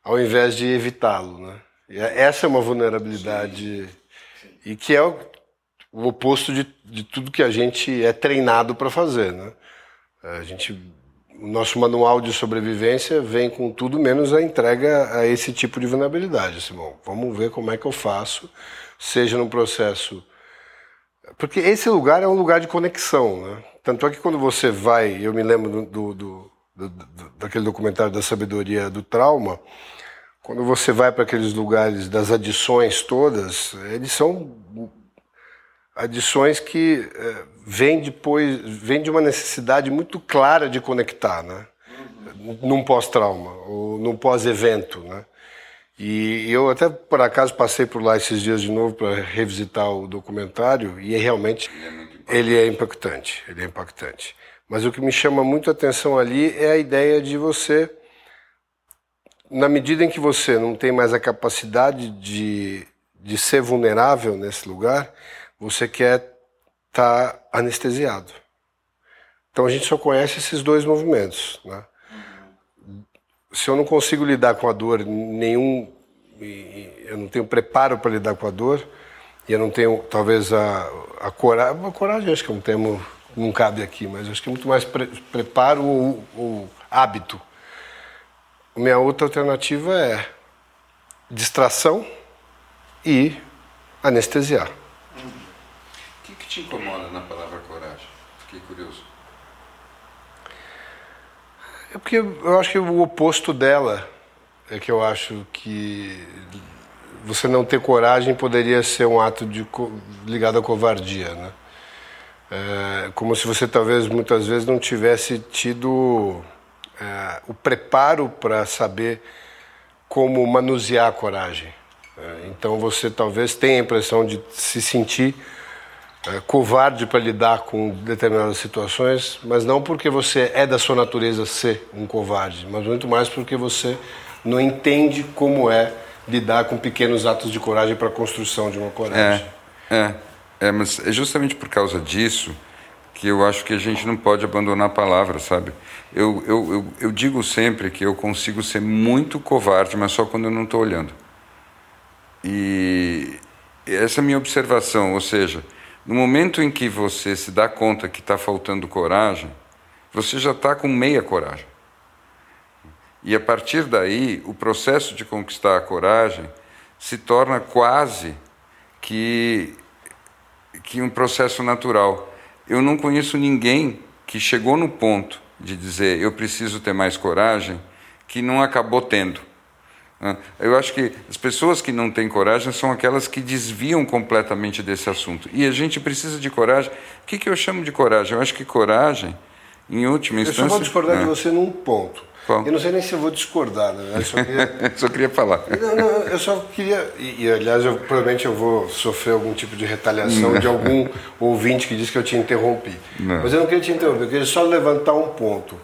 ao invés de evitá-lo, né? E é, essa é uma vulnerabilidade sim, sim. e que é o o oposto de, de tudo que a gente é treinado para fazer, né? A gente, o nosso manual de sobrevivência vem com tudo menos a entrega a esse tipo de vulnerabilidade. Assim, bom, vamos ver como é que eu faço, seja num processo... Porque esse lugar é um lugar de conexão, né? Tanto é que quando você vai, eu me lembro do, do, do, do daquele documentário da sabedoria do trauma, quando você vai para aqueles lugares das adições todas, eles são adições que é, vêm depois, vêm de uma necessidade muito clara de conectar, né? Uhum. Num pós-trauma, ou num pós-evento, né? E eu até por acaso passei por lá esses dias de novo para revisitar o documentário e é realmente ele é impactante, ele é impactante. Mas o que me chama muito a atenção ali é a ideia de você, na medida em que você não tem mais a capacidade de, de ser vulnerável nesse lugar, você quer estar tá anestesiado. Então a gente só conhece esses dois movimentos. Né? Se eu não consigo lidar com a dor, nenhum, eu não tenho preparo para lidar com a dor, e eu não tenho talvez a, a coragem, a coragem acho que é um termo não cabe aqui, mas acho que é muito mais pre preparo ou, ou hábito. Minha outra alternativa é distração e anestesiar. Te incomoda na palavra coragem? Fiquei curioso. É porque eu acho que o oposto dela é que eu acho que você não ter coragem poderia ser um ato de, ligado à covardia, né? É, como se você talvez muitas vezes não tivesse tido é, o preparo para saber como manusear a coragem. É, então você talvez tenha a impressão de se sentir é, covarde para lidar com determinadas situações, mas não porque você é da sua natureza ser um covarde, mas muito mais porque você não entende como é lidar com pequenos atos de coragem para a construção de uma coragem. É, é, é, mas é justamente por causa disso que eu acho que a gente não pode abandonar a palavra, sabe? Eu, eu, eu, eu digo sempre que eu consigo ser muito covarde, mas só quando eu não estou olhando. E essa é a minha observação, ou seja, no momento em que você se dá conta que está faltando coragem, você já está com meia coragem. E a partir daí, o processo de conquistar a coragem se torna quase que, que um processo natural. Eu não conheço ninguém que chegou no ponto de dizer eu preciso ter mais coragem que não acabou tendo. Eu acho que as pessoas que não têm coragem são aquelas que desviam completamente desse assunto. E a gente precisa de coragem. O que, que eu chamo de coragem? Eu acho que coragem, em última instância. Eu só vou discordar de né? você num ponto. Qual? Eu não sei nem se eu vou discordar, né? Eu só queria, só queria falar. Não, não, eu só queria. E, e, aliás, eu, provavelmente eu vou sofrer algum tipo de retaliação não. de algum ouvinte que disse que eu te interrompi. Não. Mas eu não queria te interromper, eu queria só levantar um ponto,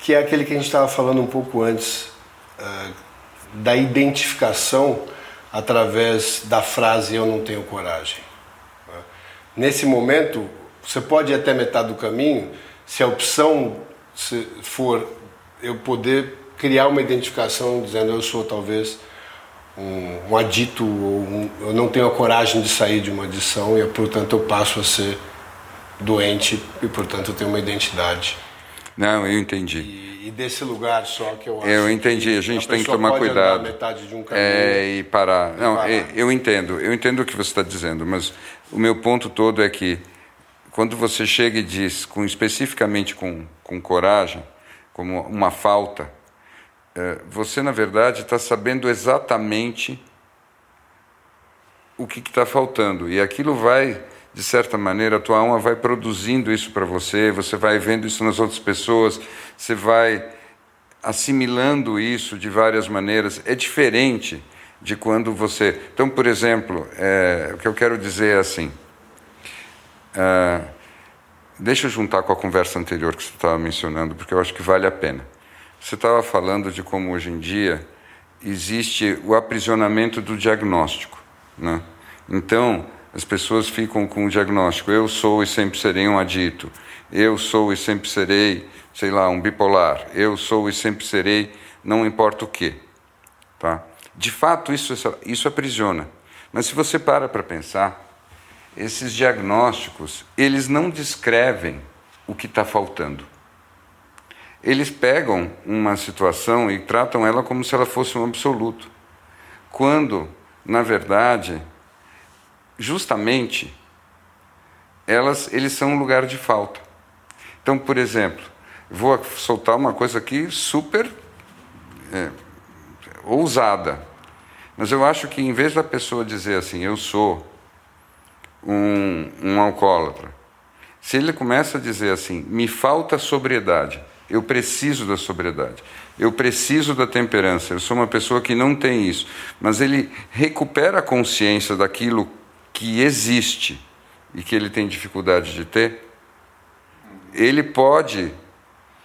que é aquele que a gente estava falando um pouco antes. Uh, da identificação através da frase eu não tenho coragem. Nesse momento, você pode ir até metade do caminho, se a opção for eu poder criar uma identificação dizendo eu sou talvez um, um adito, ou um, eu não tenho a coragem de sair de uma adição e portanto eu passo a ser doente e portanto eu tenho uma identidade. Não, eu entendi. E, e desse lugar só que eu acho. Eu entendi. A gente a tem que tomar cuidado. metade de um caminho é, e parar. Não, parar. eu entendo. Eu entendo o que você está dizendo, mas o meu ponto todo é que quando você chega e diz, com, especificamente com, com coragem, como uma falta, é, você na verdade está sabendo exatamente o que está faltando e aquilo vai de certa maneira, a tua alma vai produzindo isso para você, você vai vendo isso nas outras pessoas, você vai assimilando isso de várias maneiras. É diferente de quando você. Então, por exemplo, é, o que eu quero dizer é assim. É, deixa eu juntar com a conversa anterior que você estava mencionando, porque eu acho que vale a pena. Você estava falando de como hoje em dia existe o aprisionamento do diagnóstico. Né? Então, as pessoas ficam com o diagnóstico: eu sou e sempre serei um adito, eu sou e sempre serei, sei lá, um bipolar, eu sou e sempre serei, não importa o que. Tá? De fato, isso, isso aprisiona. Mas se você para para pensar, esses diagnósticos, eles não descrevem o que está faltando. Eles pegam uma situação e tratam ela como se ela fosse um absoluto. Quando, na verdade, justamente elas, eles são um lugar de falta. Então, por exemplo, vou soltar uma coisa aqui super é, ousada, mas eu acho que em vez da pessoa dizer assim, eu sou um, um alcoólatra, se ele começa a dizer assim, me falta sobriedade, eu preciso da sobriedade, eu preciso da temperança, eu sou uma pessoa que não tem isso, mas ele recupera a consciência daquilo que existe e que ele tem dificuldade de ter, ele pode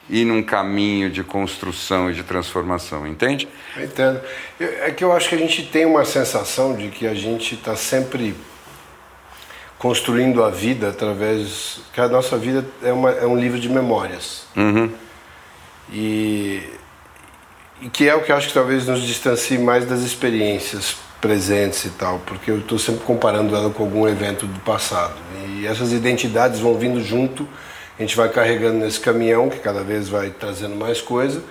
ir num caminho de construção e de transformação, entende? Eu entendo. É que eu acho que a gente tem uma sensação de que a gente está sempre construindo a vida através. que a nossa vida é, uma, é um livro de memórias. Uhum. E, e que é o que eu acho que talvez nos distancie mais das experiências presentes e tal, porque eu estou sempre comparando ela com algum evento do passado. E essas identidades vão vindo junto, a gente vai carregando nesse caminhão, que cada vez vai trazendo mais coisa,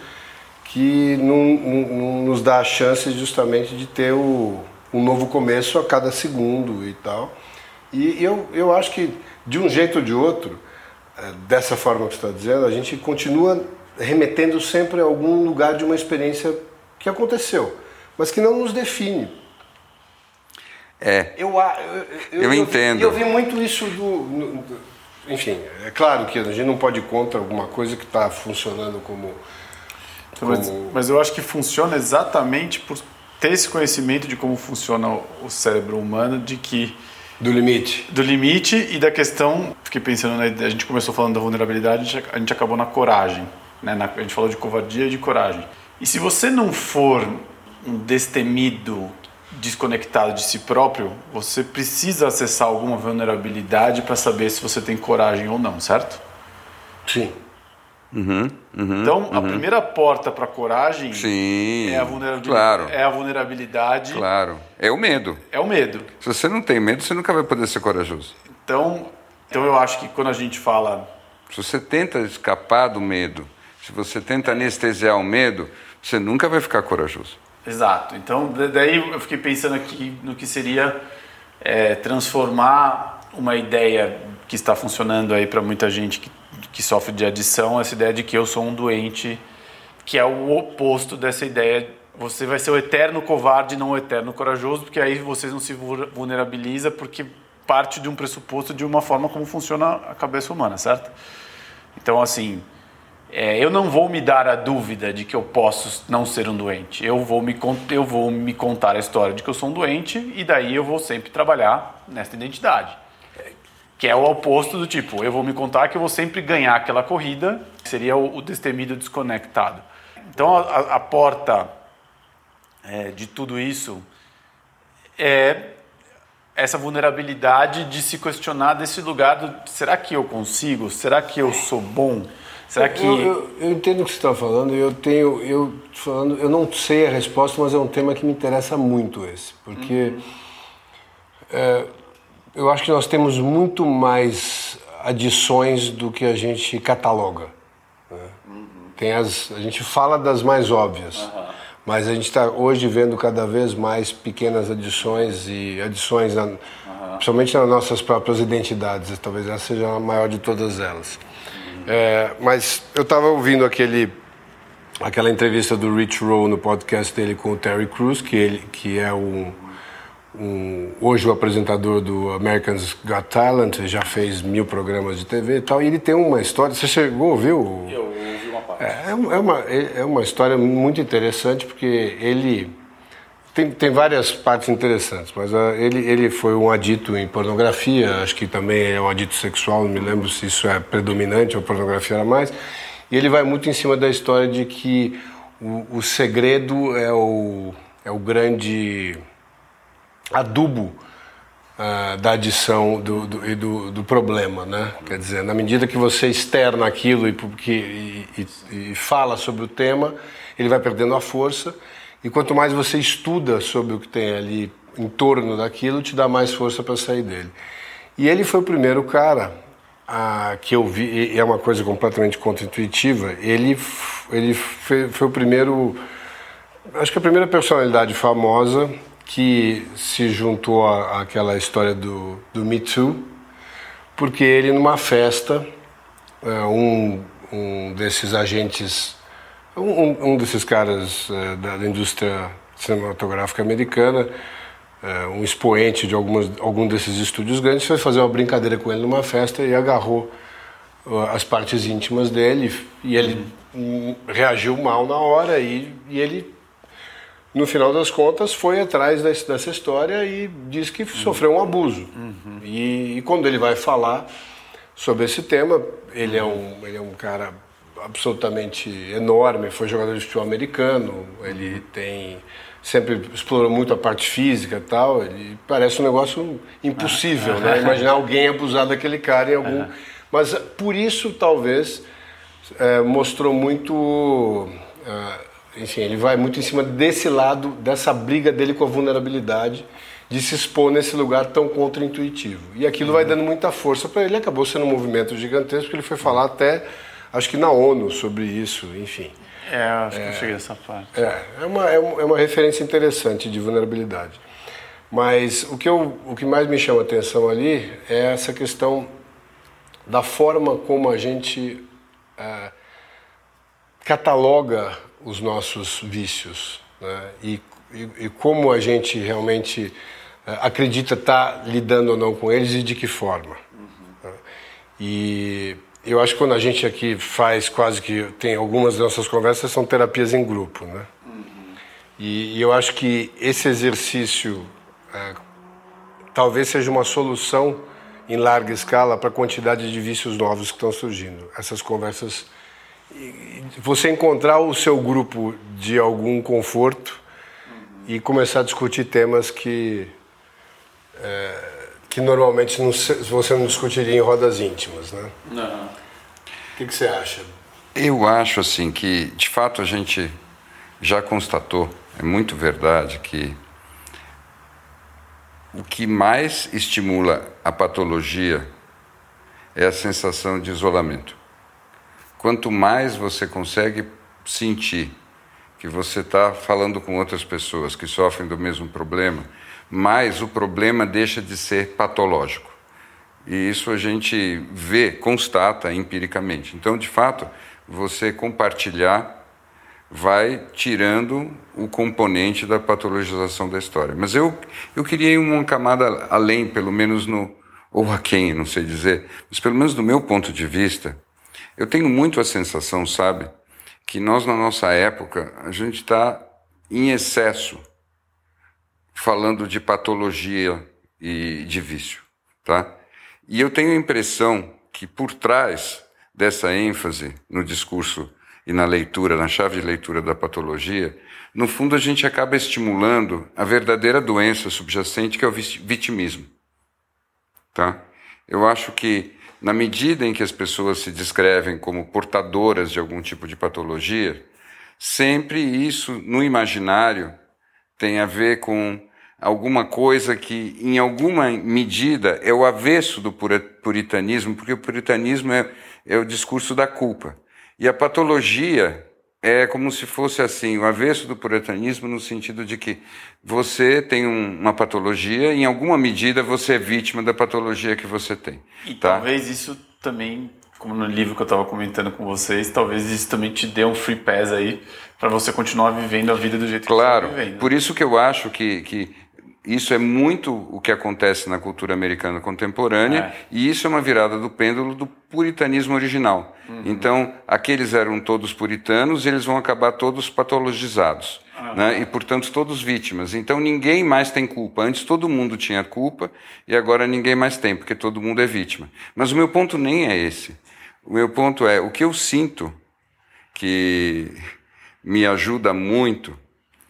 que não, não, não nos dá a chance justamente de ter o, um novo começo a cada segundo e tal. E eu, eu acho que, de um jeito ou de outro, eh, dessa forma que você está dizendo, a gente continua remetendo sempre a algum lugar de uma experiência que aconteceu, mas que não nos define. É. Eu, eu, eu, eu entendo. Eu vi, eu vi muito isso do, do, Enfim, é claro que a gente não pode ir contra alguma coisa que está funcionando como. como... Mas, mas eu acho que funciona exatamente por ter esse conhecimento de como funciona o cérebro humano, de que do limite. Do limite e da questão, fiquei pensando, né, a gente começou falando da vulnerabilidade, a gente acabou na coragem. Né, na, a gente falou de covardia e de coragem. E se você não for um destemido, desconectado de si próprio, você precisa acessar alguma vulnerabilidade para saber se você tem coragem ou não, certo? Sim. Uhum, uhum, então, uhum. a primeira porta para a coragem Sim, é, a vulnerabilidade, claro. é a vulnerabilidade. Claro. É o medo. É o medo. Se você não tem medo, você nunca vai poder ser corajoso. Então, então eu acho que quando a gente fala. Se você tenta escapar do medo, se você tenta anestesiar o medo, você nunca vai ficar corajoso. Exato. Então, daí eu fiquei pensando aqui no que seria é, transformar uma ideia que está funcionando aí para muita gente que que sofre de adição, essa ideia de que eu sou um doente, que é o oposto dessa ideia. Você vai ser o eterno covarde, não o eterno corajoso, porque aí você não se vulnerabiliza, porque parte de um pressuposto de uma forma como funciona a cabeça humana, certo? Então, assim, é, eu não vou me dar a dúvida de que eu posso não ser um doente. Eu vou, me, eu vou me contar a história de que eu sou um doente e daí eu vou sempre trabalhar nessa identidade. Que é o oposto do tipo, eu vou me contar que eu vou sempre ganhar aquela corrida, que seria o, o destemido desconectado. Então a, a porta é, de tudo isso é essa vulnerabilidade de se questionar desse lugar do será que eu consigo? Será que eu sou bom? Será que eu, eu, eu entendo o que você está falando. Eu tenho eu falando eu não sei a resposta, mas é um tema que me interessa muito esse, porque uhum. é, eu acho que nós temos muito mais adições do que a gente cataloga. Né? Uhum. Tem as, a gente fala das mais óbvias, uhum. mas a gente está hoje vendo cada vez mais pequenas adições e adições, na, uhum. principalmente nas nossas próprias identidades. Talvez essa seja a maior de todas elas. É, mas eu estava ouvindo aquele aquela entrevista do Rich Roll no podcast dele com o Terry Crews, que ele que é um um, hoje o apresentador do Americans Got Talent, já fez mil programas de TV e tal, e ele tem uma história, você chegou? O... Eu ouvi uma parte. É, é, uma, é uma história muito interessante, porque ele tem, tem várias partes interessantes, mas uh, ele, ele foi um adito em pornografia, acho que também é um adito sexual, não me lembro se isso é predominante ou pornografia era mais, e ele vai muito em cima da história de que o, o segredo é o, é o grande adubo uh, da adição do, do, e do, do, problema, né? Quer dizer, na medida que você externa aquilo e, porque, e, e, e fala sobre o tema, ele vai perdendo a força e quanto mais você estuda sobre o que tem ali em torno daquilo, te dá mais força para sair dele. E ele foi o primeiro cara a, que eu vi, e é uma coisa completamente contra-intuitiva, ele, ele foi, foi o primeiro, acho que a primeira personalidade famosa que se juntou àquela história do, do Me Too, porque ele, numa festa, é, um, um desses agentes, um, um desses caras é, da, da indústria cinematográfica americana, é, um expoente de algumas, algum desses estúdios grandes, foi fazer uma brincadeira com ele numa festa e agarrou as partes íntimas dele e ele uhum. reagiu mal na hora e, e ele no final das contas, foi atrás desse, dessa história e diz que sofreu um abuso. Uhum. E, e, quando ele vai falar sobre esse tema, ele, é um, ele é um cara absolutamente enorme, foi jogador de futebol americano, ele tem sempre explorou muito a parte física e tal, ele parece um negócio impossível, né? Imaginar alguém abusar daquele cara em algum... Mas por isso, talvez, é, mostrou muito... É, enfim, ele vai muito em cima desse lado, dessa briga dele com a vulnerabilidade, de se expor nesse lugar tão contraintuitivo. E aquilo vai dando muita força para ele. Acabou sendo um movimento gigantesco, ele foi falar até, acho que na ONU sobre isso, enfim. É, acho que eu cheguei nessa parte. É, é uma, é uma é uma referência interessante de vulnerabilidade. Mas o que, eu, o que mais me chama a atenção ali é essa questão da forma como a gente é, cataloga os nossos vícios né? e, e, e, como a gente realmente é, acredita estar tá lidando ou não com eles e de que forma. Uhum. E eu acho que quando a gente aqui faz quase que tem algumas das nossas conversas são terapias em grupo, né? Uhum. E, e, eu acho que esse exercício é, talvez seja uma solução em larga escala para a quantidade de vícios novos que estão surgindo. Essas conversas, você encontrar o seu grupo de algum conforto uhum. e começar a discutir temas que é, que normalmente não, você não discutiria em rodas íntimas, né? Não. O que, que você acha? Eu acho assim que, de fato, a gente já constatou, é muito verdade que o que mais estimula a patologia é a sensação de isolamento. Quanto mais você consegue sentir que você está falando com outras pessoas que sofrem do mesmo problema, mais o problema deixa de ser patológico. E isso a gente vê, constata empiricamente. Então, de fato, você compartilhar vai tirando o componente da patologização da história. Mas eu, eu queria ir uma camada além, pelo menos no. ou a quem, não sei dizer, mas pelo menos do meu ponto de vista, eu tenho muito a sensação, sabe, que nós, na nossa época, a gente está em excesso falando de patologia e de vício, tá? E eu tenho a impressão que por trás dessa ênfase no discurso e na leitura, na chave de leitura da patologia, no fundo a gente acaba estimulando a verdadeira doença subjacente que é o vitimismo, tá? Eu acho que na medida em que as pessoas se descrevem como portadoras de algum tipo de patologia, sempre isso no imaginário tem a ver com alguma coisa que, em alguma medida, é o avesso do puritanismo, porque o puritanismo é, é o discurso da culpa. E a patologia é como se fosse assim, o avesso do puritanismo no sentido de que você tem um, uma patologia, e em alguma medida você é vítima da patologia que você tem. E tá? talvez isso também como no livro que eu estava comentando com vocês, talvez isso também te dê um free pass aí para você continuar vivendo a vida do jeito claro, que você está vivendo. Por isso que eu acho que, que isso é muito o que acontece na cultura americana contemporânea, é. e isso é uma virada do pêndulo do puritanismo original. Uhum. Então, aqueles eram todos puritanos, eles vão acabar todos patologizados, uhum. né? e, portanto, todos vítimas. Então, ninguém mais tem culpa. Antes todo mundo tinha culpa, e agora ninguém mais tem, porque todo mundo é vítima. Mas o meu ponto nem é esse. O meu ponto é: o que eu sinto que me ajuda muito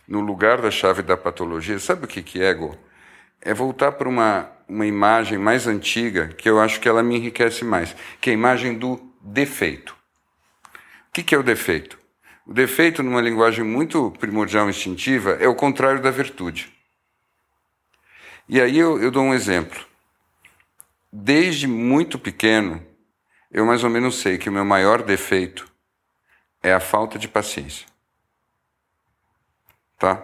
no lugar da chave da patologia, sabe o que, que é, Go? É voltar para uma, uma imagem mais antiga, que eu acho que ela me enriquece mais, que é a imagem do defeito. O que, que é o defeito? O defeito, numa linguagem muito primordial instintiva, é o contrário da virtude. E aí eu, eu dou um exemplo. Desde muito pequeno, eu mais ou menos sei que o meu maior defeito é a falta de paciência tá?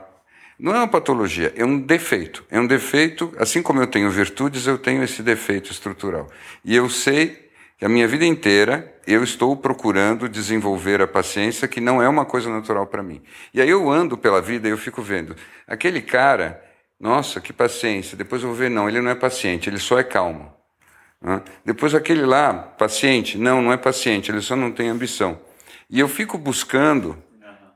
Não é uma patologia, é um defeito. É um defeito, assim como eu tenho virtudes, eu tenho esse defeito estrutural. E eu sei que a minha vida inteira eu estou procurando desenvolver a paciência, que não é uma coisa natural para mim. E aí eu ando pela vida e eu fico vendo, aquele cara, nossa, que paciência. Depois eu vou ver, não, ele não é paciente, ele só é calmo. Depois aquele lá, paciente, não, não é paciente, ele só não tem ambição. E eu fico buscando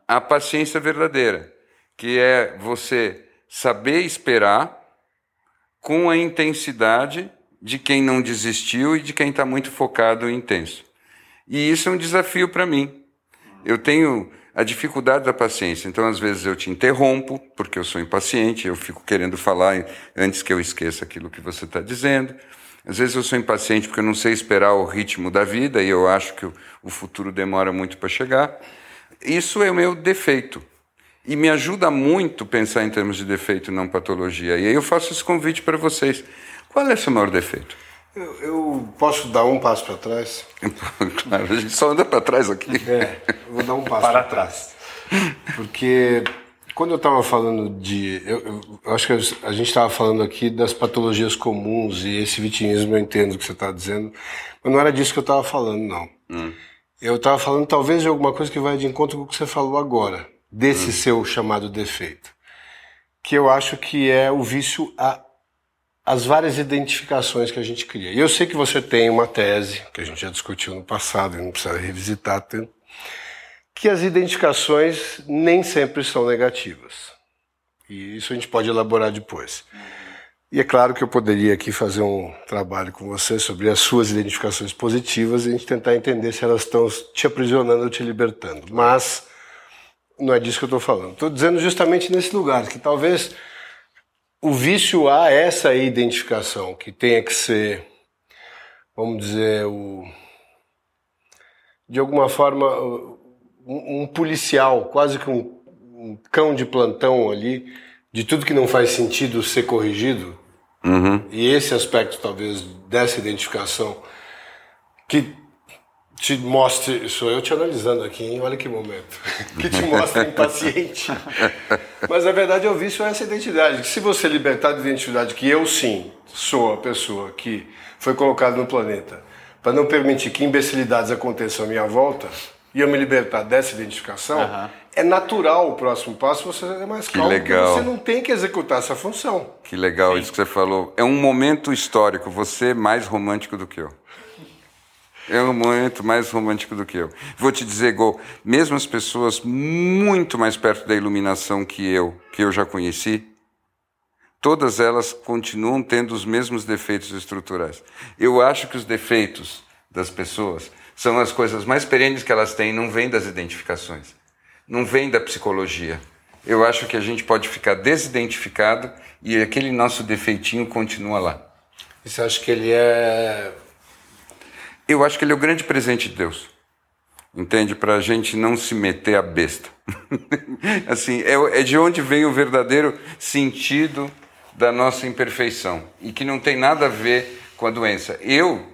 a paciência verdadeira que é você saber esperar com a intensidade de quem não desistiu e de quem está muito focado e intenso. E isso é um desafio para mim. Eu tenho a dificuldade da paciência, então às vezes eu te interrompo, porque eu sou impaciente, eu fico querendo falar antes que eu esqueça aquilo que você está dizendo. Às vezes eu sou impaciente porque eu não sei esperar o ritmo da vida e eu acho que o futuro demora muito para chegar. Isso é o meu defeito. E me ajuda muito pensar em termos de defeito e não patologia. E aí eu faço esse convite para vocês. Qual é o seu maior defeito? Eu, eu posso dar um passo para trás? claro, a gente só anda para trás aqui. É, vou dar um passo para trás. Porque quando eu estava falando de. Eu, eu, acho que a gente estava falando aqui das patologias comuns e esse vitimismo, eu entendo o que você está dizendo, mas não era disso que eu estava falando, não. Hum. Eu estava falando talvez de alguma coisa que vai de encontro com o que você falou agora desse hum. seu chamado defeito, que eu acho que é o vício a as várias identificações que a gente cria. E eu sei que você tem uma tese, que a gente já discutiu no passado, e não precisa revisitar tanto, que as identificações nem sempre são negativas. E isso a gente pode elaborar depois. E é claro que eu poderia aqui fazer um trabalho com você sobre as suas identificações positivas e a gente tentar entender se elas estão te aprisionando ou te libertando. Mas não é disso que eu estou falando. Estou dizendo justamente nesse lugar, que talvez o vício a essa identificação, que tenha que ser, vamos dizer, o, de alguma forma, um, um policial, quase que um, um, cão de plantão ali, de tudo que não faz sentido ser corrigido. Uhum. E esse aspecto, talvez, dessa identificação, que te mostre, sou eu te analisando aqui, hein? olha que momento, que te mostra impaciente. Mas a verdade o vício é essa identidade, que se você libertar da identidade que eu sim sou a pessoa que foi colocada no planeta para não permitir que imbecilidades aconteçam à minha volta, e eu me libertar dessa identificação, uhum. é natural o próximo passo você é mais calmo, que legal. você não tem que executar essa função. Que legal sim. isso que você falou. É um momento histórico, você é mais romântico do que eu. É um momento mais romântico do que eu. Vou te dizer, Gol, mesmo as pessoas muito mais perto da iluminação que eu, que eu já conheci, todas elas continuam tendo os mesmos defeitos estruturais. Eu acho que os defeitos das pessoas são as coisas mais perenes que elas têm, não vêm das identificações, não vêm da psicologia. Eu acho que a gente pode ficar desidentificado e aquele nosso defeitinho continua lá. E você acha que ele é eu acho que ele é o grande presente de Deus. Entende? Para a gente não se meter a besta. assim, é, é de onde vem o verdadeiro sentido da nossa imperfeição e que não tem nada a ver com a doença. Eu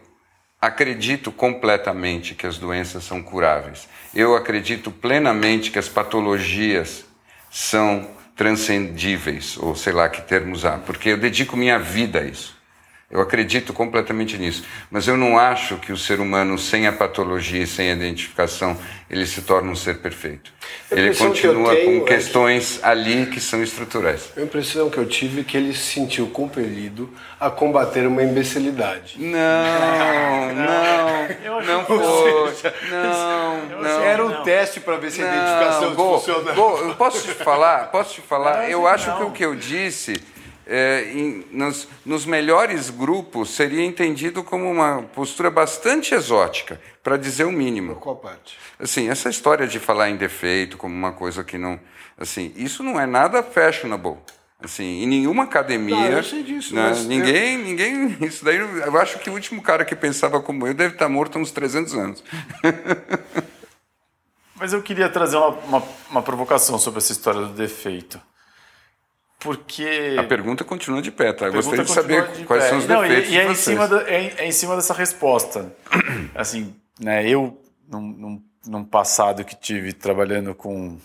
acredito completamente que as doenças são curáveis. Eu acredito plenamente que as patologias são transcendíveis, ou sei lá que termo usar, porque eu dedico minha vida a isso. Eu acredito completamente nisso. Mas eu não acho que o ser humano, sem a patologia e sem a identificação, ele se torna um ser perfeito. Ele continua tenho, com questões é... ali que são estruturais. A impressão que eu tive é que ele se sentiu compelido a combater uma imbecilidade. Não, não, não foi. Não, não. Era um teste para ver se a identificação funciona. eu posso te falar? Posso te falar? Eu acho que o que eu disse é, em, nos, nos, melhores grupos seria entendido como uma postura bastante exótica, para dizer o mínimo. Qual parte? Assim, essa história de falar em defeito como uma coisa que não, assim, isso não é nada fashionable. Assim, em nenhuma academia. Não, eu sei disso, né, ninguém, eu... ninguém. Isso daí, eu acho que o último cara que pensava como eu deve estar morto há uns 300 anos. Mas eu queria trazer uma, uma, uma provocação sobre essa história do defeito. Porque. A pergunta continua de pé, tá? Eu gostaria de saber de quais pé. são os Não, defeitos. E, e é, em cima do, é, é, em cima dessa resposta. assim, né, eu, num, num, num, passado que tive trabalhando com,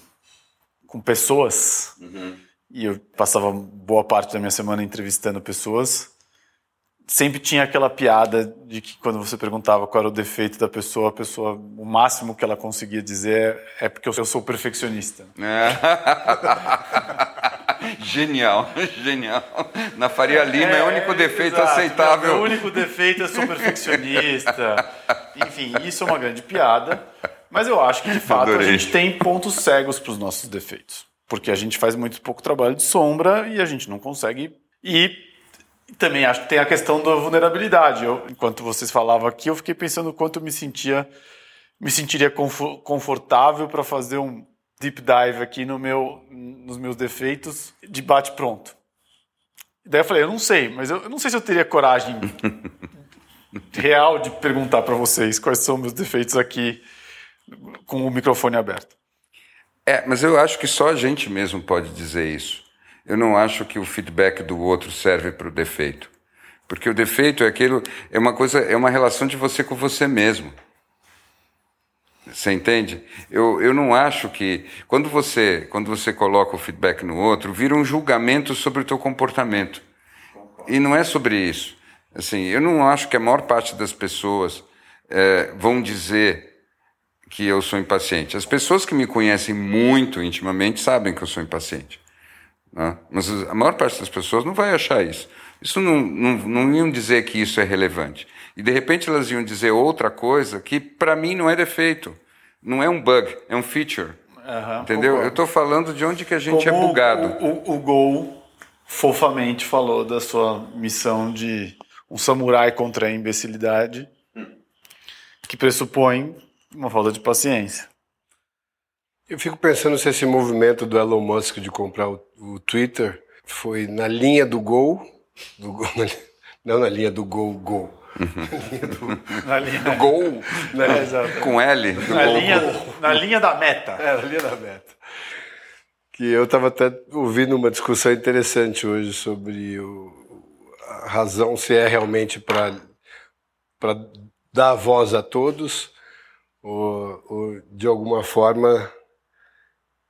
com pessoas, uhum. e eu passava boa parte da minha semana entrevistando pessoas, sempre tinha aquela piada de que quando você perguntava qual era o defeito da pessoa, a pessoa, o máximo que ela conseguia dizer é porque eu sou perfeccionista. É. Genial, genial. Na Faria Lima é, é o único defeito exato, aceitável. O único defeito é sou perfeccionista. Enfim, isso é uma grande piada. Mas eu acho que, de fato, Adorei. a gente tem pontos cegos para os nossos defeitos. Porque a gente faz muito pouco trabalho de sombra e a gente não consegue. E também acho que tem a questão da vulnerabilidade. Eu, enquanto vocês falavam aqui, eu fiquei pensando o quanto eu me sentia me sentiria confortável para fazer um deep dive aqui no meu, nos meus defeitos de bate pronto. Daí eu falei, eu não sei, mas eu, eu não sei se eu teria coragem real de perguntar para vocês quais são meus defeitos aqui com o microfone aberto. É, mas eu acho que só a gente mesmo pode dizer isso. Eu não acho que o feedback do outro serve para o defeito. Porque o defeito é aquilo, é uma coisa, é uma relação de você com você mesmo. Você entende? Eu, eu não acho que quando você quando você coloca o feedback no outro, vira um julgamento sobre o teu comportamento. E não é sobre isso. Assim, eu não acho que a maior parte das pessoas é, vão dizer que eu sou impaciente. As pessoas que me conhecem muito intimamente sabem que eu sou impaciente. Né? Mas a maior parte das pessoas não vai achar isso. Isso não, não, não iam dizer que isso é relevante. E de repente elas iam dizer outra coisa que para mim não é defeito, não é um bug, é um feature. Uhum, entendeu? Concordo. Eu estou falando de onde que a gente é Como é bugado. O, o, o Gol fofamente falou da sua missão de um samurai contra a imbecilidade, que pressupõe uma falta de paciência. Eu fico pensando se esse movimento do Elon Musk de comprar o, o Twitter foi na linha do Gol, do gol não na linha do Gol, Gol Uhum. na linha do gol, né? Com L. Na, gol, linha, gol. na linha da meta. É, na linha da meta. Que eu estava até ouvindo uma discussão interessante hoje sobre o, a razão se é realmente para dar voz a todos ou, ou, de alguma forma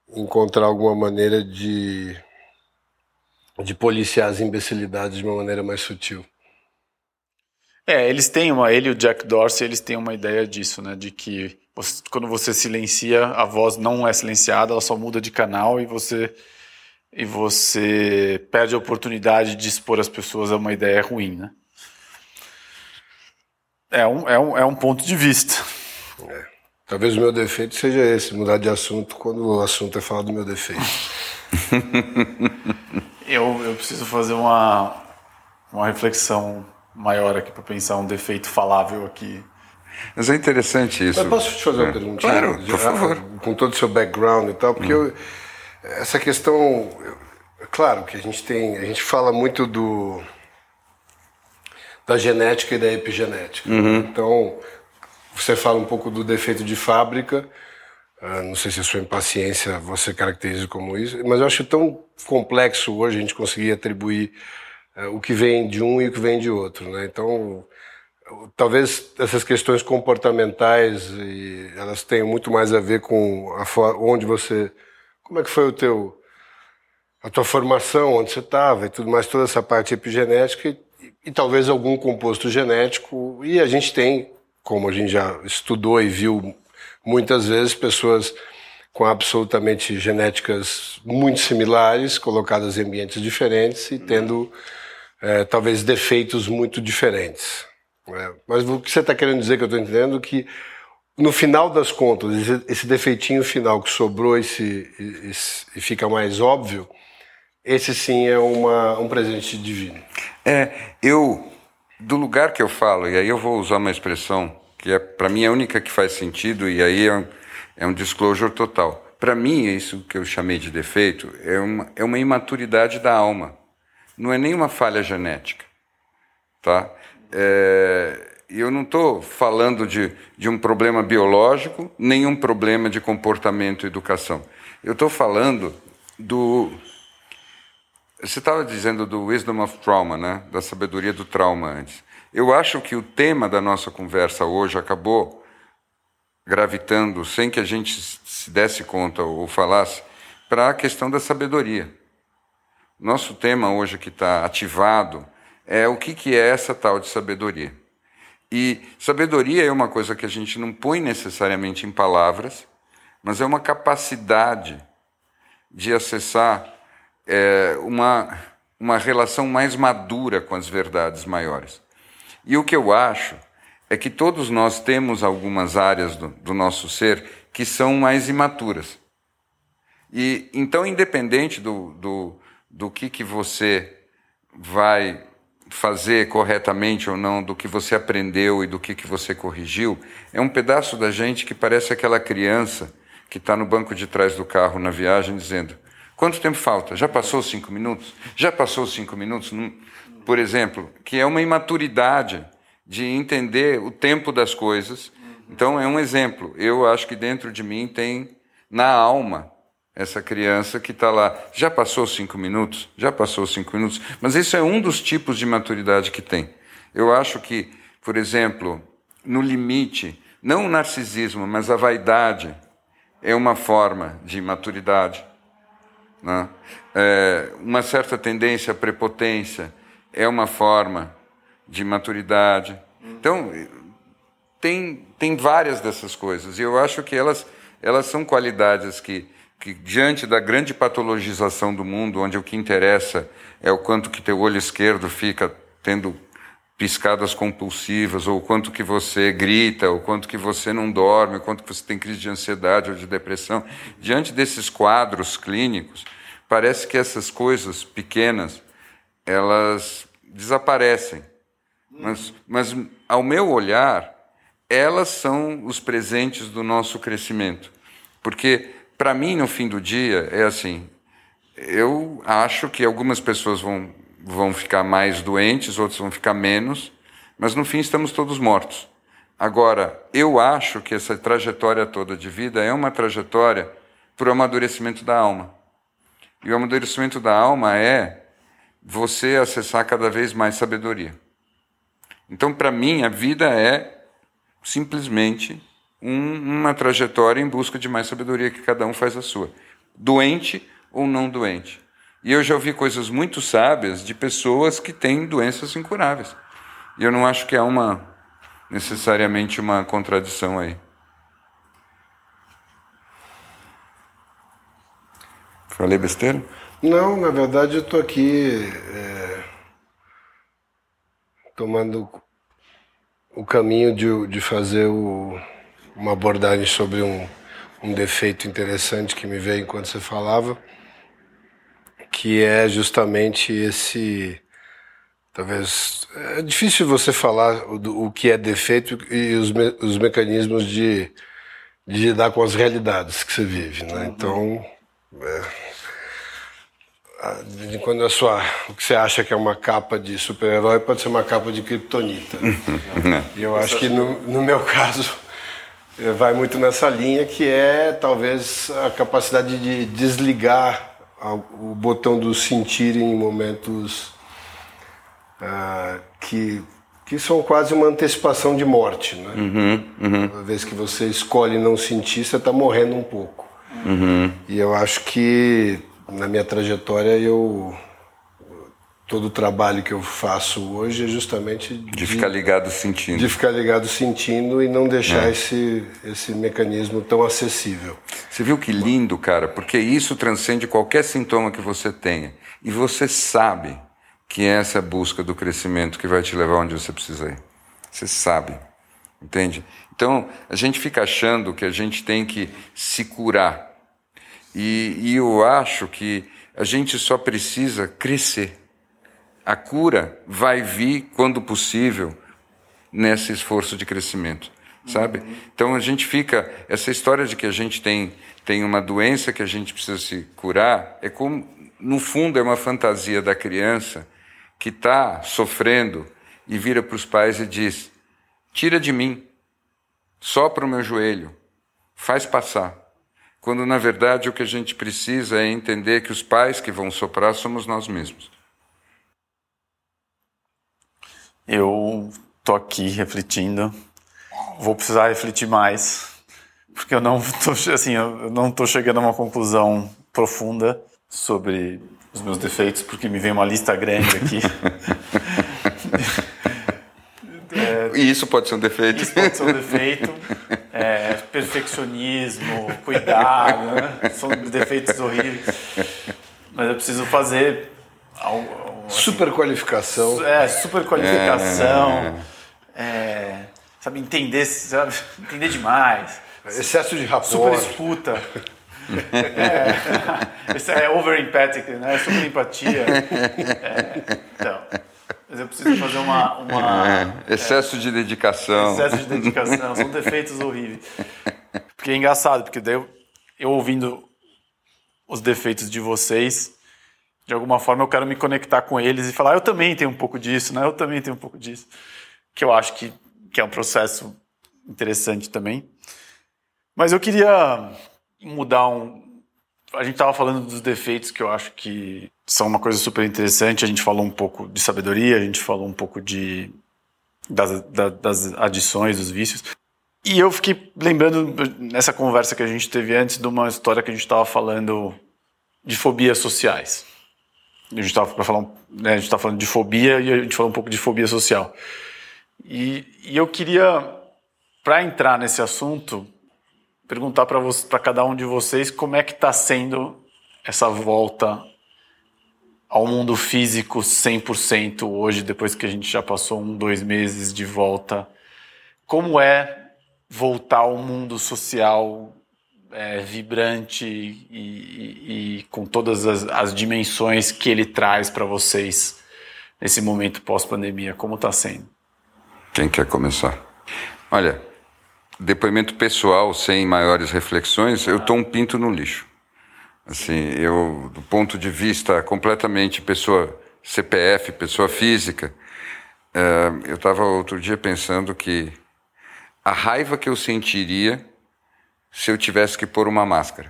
encontrar alguma maneira de, de policiar as imbecilidades de uma maneira mais sutil. É, eles têm uma, ele e o Jack Dorsey, eles têm uma ideia disso, né, de que você, quando você silencia, a voz não é silenciada, ela só muda de canal e você e você perde a oportunidade de expor as pessoas a uma ideia ruim, né? É um, é um, é um ponto de vista. É. Talvez o meu defeito seja esse, mudar de assunto quando o assunto é falar do meu defeito. eu, eu preciso fazer uma, uma reflexão maior aqui para pensar um defeito falável aqui. Mas é interessante isso. Mas posso te fazer uma é. pergunta? Claro, por favor. Com todo o seu background e tal, porque hum. eu, essa questão, claro que a gente tem, a gente fala muito do da genética e da epigenética. Uhum. Então, você fala um pouco do defeito de fábrica. Uh, não sei se a sua impaciência você caracteriza como isso, mas eu acho tão complexo hoje a gente conseguir atribuir o que vem de um e o que vem de outro, né? Então, talvez essas questões comportamentais elas tenham muito mais a ver com a onde você, como é que foi o teu a tua formação, onde você estava e tudo mais, toda essa parte epigenética e, e, talvez algum composto genético. E a gente tem, como a gente já estudou e viu muitas vezes, pessoas com absolutamente genéticas muito similares, colocadas em ambientes diferentes e tendo é, talvez defeitos muito diferentes. Né? Mas o que você está querendo dizer que eu estou entendendo que no final das contas, esse, esse defeitinho final que sobrou esse, esse, e fica mais óbvio, esse sim é uma, um presente divino. É, eu, do lugar que eu falo, e aí eu vou usar uma expressão que é para mim é a única que faz sentido, e aí é um, é um disclosure total. Para mim, isso que eu chamei de defeito é uma, é uma imaturidade da alma não é nenhuma falha genética. Tá? É, eu não estou falando de, de um problema biológico, nem um problema de comportamento e educação. Eu estou falando do. Você estava dizendo do wisdom of trauma, né? da sabedoria do trauma antes. Eu acho que o tema da nossa conversa hoje acabou gravitando, sem que a gente se desse conta ou falasse, para a questão da sabedoria. Nosso tema hoje que está ativado é o que, que é essa tal de sabedoria. E sabedoria é uma coisa que a gente não põe necessariamente em palavras, mas é uma capacidade de acessar é, uma, uma relação mais madura com as verdades maiores. E o que eu acho é que todos nós temos algumas áreas do, do nosso ser que são mais imaturas. E então, independente do, do do que, que você vai fazer corretamente ou não, do que você aprendeu e do que, que você corrigiu, é um pedaço da gente que parece aquela criança que está no banco de trás do carro na viagem dizendo: quanto tempo falta? Já passou cinco minutos? Já passou cinco minutos? Por exemplo, que é uma imaturidade de entender o tempo das coisas. Então, é um exemplo. Eu acho que dentro de mim tem, na alma, essa criança que está lá. Já passou cinco minutos? Já passou cinco minutos? Mas isso é um dos tipos de maturidade que tem. Eu acho que, por exemplo, no limite, não o narcisismo, mas a vaidade é uma forma de maturidade. Né? É, uma certa tendência à prepotência é uma forma de maturidade. Então, tem, tem várias dessas coisas, e eu acho que elas, elas são qualidades que, que, diante da grande patologização do mundo, onde o que interessa é o quanto que teu olho esquerdo fica tendo piscadas compulsivas, ou o quanto que você grita, ou quanto que você não dorme, o quanto que você tem crise de ansiedade ou de depressão. Diante desses quadros clínicos, parece que essas coisas pequenas, elas desaparecem. Mas, mas ao meu olhar, elas são os presentes do nosso crescimento. Porque, para mim, no fim do dia, é assim: eu acho que algumas pessoas vão, vão ficar mais doentes, outras vão ficar menos, mas no fim estamos todos mortos. Agora, eu acho que essa trajetória toda de vida é uma trajetória para o amadurecimento da alma. E o amadurecimento da alma é você acessar cada vez mais sabedoria. Então, para mim, a vida é simplesmente um, uma trajetória em busca de mais sabedoria que cada um faz a sua, doente ou não doente. E eu já ouvi coisas muito sábias de pessoas que têm doenças incuráveis. E eu não acho que há uma necessariamente uma contradição aí. Falei besteira? Não, na verdade eu estou aqui é, tomando o caminho de, de fazer o, uma abordagem sobre um, um defeito interessante que me veio enquanto você falava, que é justamente esse. Talvez. É difícil você falar o, o que é defeito e os, me, os mecanismos de, de lidar com as realidades que você vive. Né? Então. É, de quando a sua, o que você acha que é uma capa de super-herói pode ser uma capa de kryptonita. e eu acho que no, no meu caso vai muito nessa linha que é talvez a capacidade de desligar o botão do sentir em momentos uh, que que são quase uma antecipação de morte, né? Uhum, uhum. Uma vez que você escolhe não sentir, você está morrendo um pouco. Uhum. E eu acho que na minha trajetória eu todo o trabalho que eu faço hoje é justamente de, de ficar ligado sentindo. de ficar ligado sentindo e não deixar é. esse esse mecanismo tão acessível. Você viu que lindo cara porque isso transcende qualquer sintoma que você tenha. E você sabe que é essa busca do crescimento que vai te levar onde você precisa ir. Você sabe entende? Então a gente fica achando que a gente tem que se curar. E, e eu acho que a gente só precisa crescer. A cura vai vir, quando possível, nesse esforço de crescimento, sabe? Uhum. Então a gente fica. Essa história de que a gente tem, tem uma doença que a gente precisa se curar, é como, no fundo, é uma fantasia da criança que está sofrendo e vira para os pais e diz: tira de mim, sopra o meu joelho, faz passar quando na verdade o que a gente precisa é entender que os pais que vão soprar somos nós mesmos. Eu tô aqui refletindo, vou precisar refletir mais, porque eu não tô, assim, eu não tô chegando a uma conclusão profunda sobre os meus defeitos, porque me vem uma lista grande aqui. É, e isso pode ser um defeito. Isso pode ser um defeito. É, perfeccionismo, cuidado, né? São defeitos horríveis. Mas eu preciso fazer algo. Assim, super qualificação. É, super qualificação. É. É, sabe, entender, sabe, entender demais. Excesso de rapport. Super escuta. é, é over empathic, né? Super empatia. É, então. Mas eu preciso fazer uma. uma é, excesso de dedicação. Excesso de dedicação, são defeitos horríveis. Porque é engraçado, porque daí eu, eu ouvindo os defeitos de vocês, de alguma forma eu quero me conectar com eles e falar, eu também tenho um pouco disso, né? Eu também tenho um pouco disso. Que eu acho que, que é um processo interessante também. Mas eu queria mudar um. a gente estava falando dos defeitos que eu acho que são uma coisa super interessante. A gente falou um pouco de sabedoria, a gente falou um pouco de das, das adições, dos vícios. E eu fiquei lembrando nessa conversa que a gente teve antes de uma história que a gente estava falando de fobias sociais. A gente estava falando, né, a gente tá falando de fobia e a gente falou um pouco de fobia social. E, e eu queria, para entrar nesse assunto, perguntar para cada um de vocês como é que está sendo essa volta ao mundo físico 100% hoje, depois que a gente já passou um, dois meses de volta. Como é voltar ao mundo social é, vibrante e, e, e, com todas as, as, dimensões que ele traz para vocês nesse momento pós-pandemia? Como está sendo? Quem quer começar? Olha, depoimento pessoal, sem maiores reflexões, eu estou um pinto no lixo. Assim, eu, do ponto de vista completamente pessoa CPF, pessoa física, uh, eu estava outro dia pensando que a raiva que eu sentiria se eu tivesse que pôr uma máscara.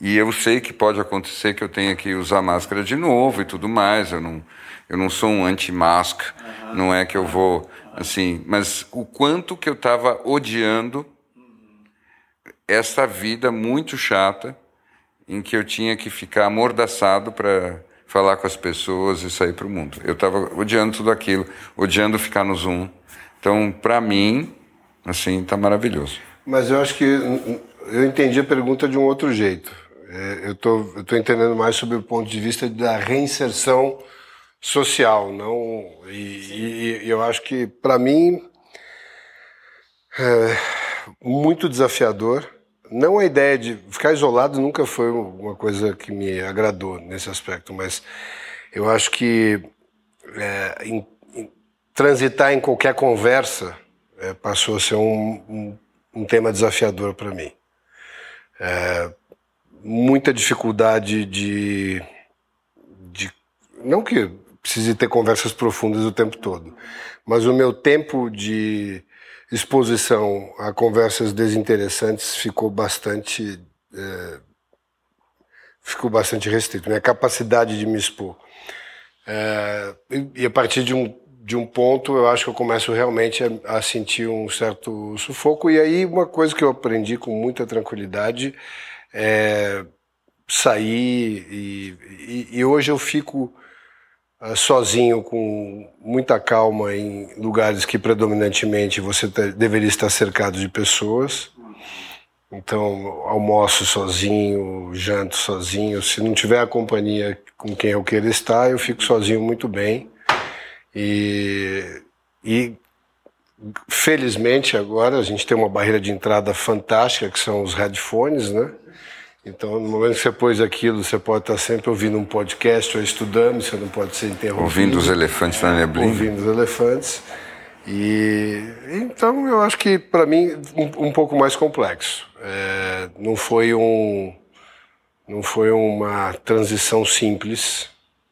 E eu sei que pode acontecer que eu tenha que usar máscara de novo e tudo mais. Eu não, eu não sou um anti-mask, uhum. não é que eu vou assim. Mas o quanto que eu estava odiando essa vida muito chata em que eu tinha que ficar amordaçado para falar com as pessoas e sair para o mundo. Eu estava odiando tudo aquilo, odiando ficar no Zoom. Então, para mim, assim, está maravilhoso. Mas eu acho que eu entendi a pergunta de um outro jeito. É, eu estou entendendo mais sobre o ponto de vista da reinserção social, não e, e eu acho que para mim é muito desafiador não a ideia de ficar isolado nunca foi uma coisa que me agradou nesse aspecto, mas eu acho que é, em, em, transitar em qualquer conversa é, passou a ser um, um, um tema desafiador para mim. É, muita dificuldade de, de. Não que precise ter conversas profundas o tempo todo, mas o meu tempo de exposição a conversas desinteressantes ficou bastante é, ficou bastante restrito. Minha capacidade de me expor é, e a partir de um de um ponto eu acho que eu começo realmente a, a, sentir um certo sufoco e aí uma coisa que eu aprendi com muita tranquilidade é sair e, e, e hoje eu fico ah, sozinho, com muita calma, em lugares que predominantemente você deveria estar cercado de pessoas. Então, almoço sozinho, janto sozinho. Se não tiver a companhia com quem eu queira estar, eu fico sozinho muito bem. E, e felizmente agora a gente tem uma barreira de entrada fantástica, que são os headphones, né? Então, no momento que você pôs aquilo, você pode estar sempre ouvindo um podcast ou estudando, você não pode ser interrompido. Ouvindo os elefantes na neblina. Ouvindo os elefantes. E então eu acho que para mim um, um, pouco mais complexo. É, não foi um não foi uma transição simples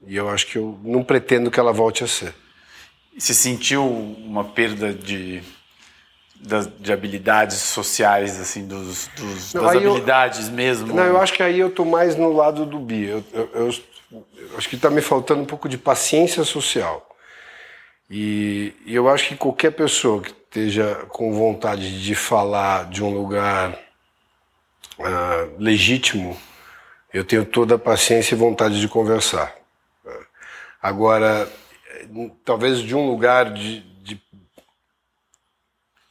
e eu acho que eu não pretendo que ela volte a ser. Você sentiu uma perda de das, de habilidades sociais, assim, dos, dos não, das habilidades eu, mesmo? Não, eu acho que aí eu tô mais no lado do Bi. Eu, eu, eu acho que está me faltando um pouco de paciência social. E, e, eu acho que qualquer pessoa que esteja com vontade de falar de um lugar uh, legítimo, eu tenho toda a paciência e vontade de conversar. Agora, talvez de um lugar de,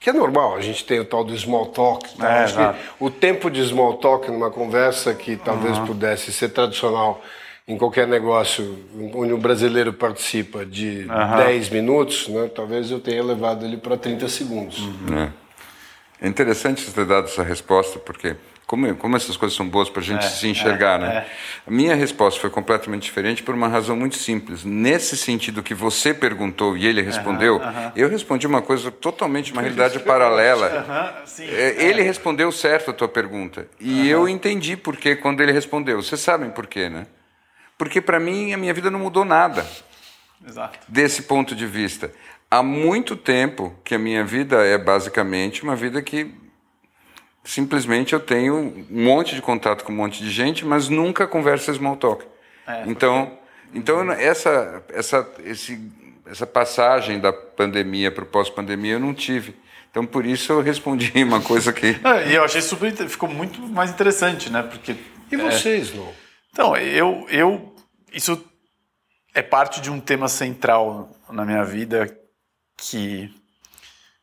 que é normal, a gente tem o tal do small talk. Tá? É, o tempo de small talk numa conversa que talvez uhum. pudesse ser tradicional em qualquer negócio onde um brasileiro participa de uhum. 10 minutos, né, talvez eu tenha levado ele para 30 segundos. Uhum. É. é interessante você ter dado essa resposta, porque como, como essas coisas são boas para a gente é, se enxergar, é, né? É. A minha resposta foi completamente diferente por uma razão muito simples. Nesse sentido que você perguntou e ele respondeu, uh -huh, uh -huh. eu respondi uma coisa totalmente, uma realidade paralela. Uh -huh, sim, é, ele respondeu certo a tua pergunta. E eu entendi por que quando ele respondeu. Vocês sabem por quê, né? Porque para mim a minha vida não mudou nada. Exato. Desse ponto de vista. Há muito tempo que a minha vida é basicamente uma vida que simplesmente eu tenho um monte de contato com um monte de gente, mas nunca conversa small talk. É, então, então essa, essa, esse, essa passagem da pandemia para o pós-pandemia eu não tive. Então, por isso eu respondi uma coisa que. É, e eu achei super. Ficou muito mais interessante, né? Porque. E vocês, é... não? Então, eu, eu. Isso é parte de um tema central na minha vida que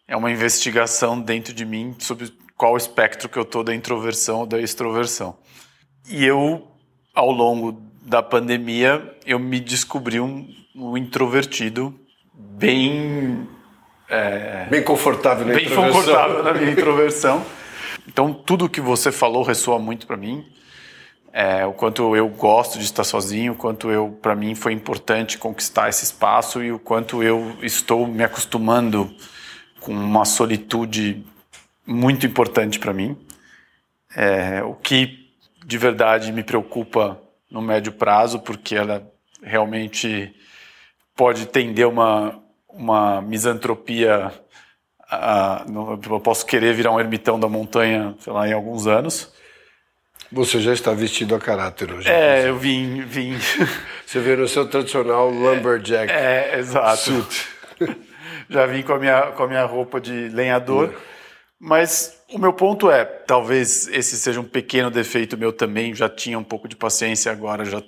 é uma investigação dentro de mim sobre qual espectro que eu tô da introversão ou da extroversão. E eu, ao longo da pandemia, eu me descobri um, um introvertido bem é, bem confortável na bem introversão. confortável na minha introversão. Então, tudo que você falou ressoa muito para mim. É, o quanto eu gosto de estar sozinho, o quanto eu, para mim, foi importante conquistar esse espaço e o quanto eu estou me acostumando com uma solitude muito importante para mim. É, o que de verdade me preocupa no médio prazo, porque ela realmente pode tender uma uma misantropia. Eu posso querer virar um ermitão da montanha, sei lá, em alguns anos. Você já está vestido a caráter hoje. É, eu vim, vim. Você no seu tradicional lumberjack. É, é exato. Suit. já vim com a minha, com a minha roupa de lenhador. Mas o meu ponto é, talvez esse seja um pequeno defeito meu também. Já tinha um pouco de paciência, agora já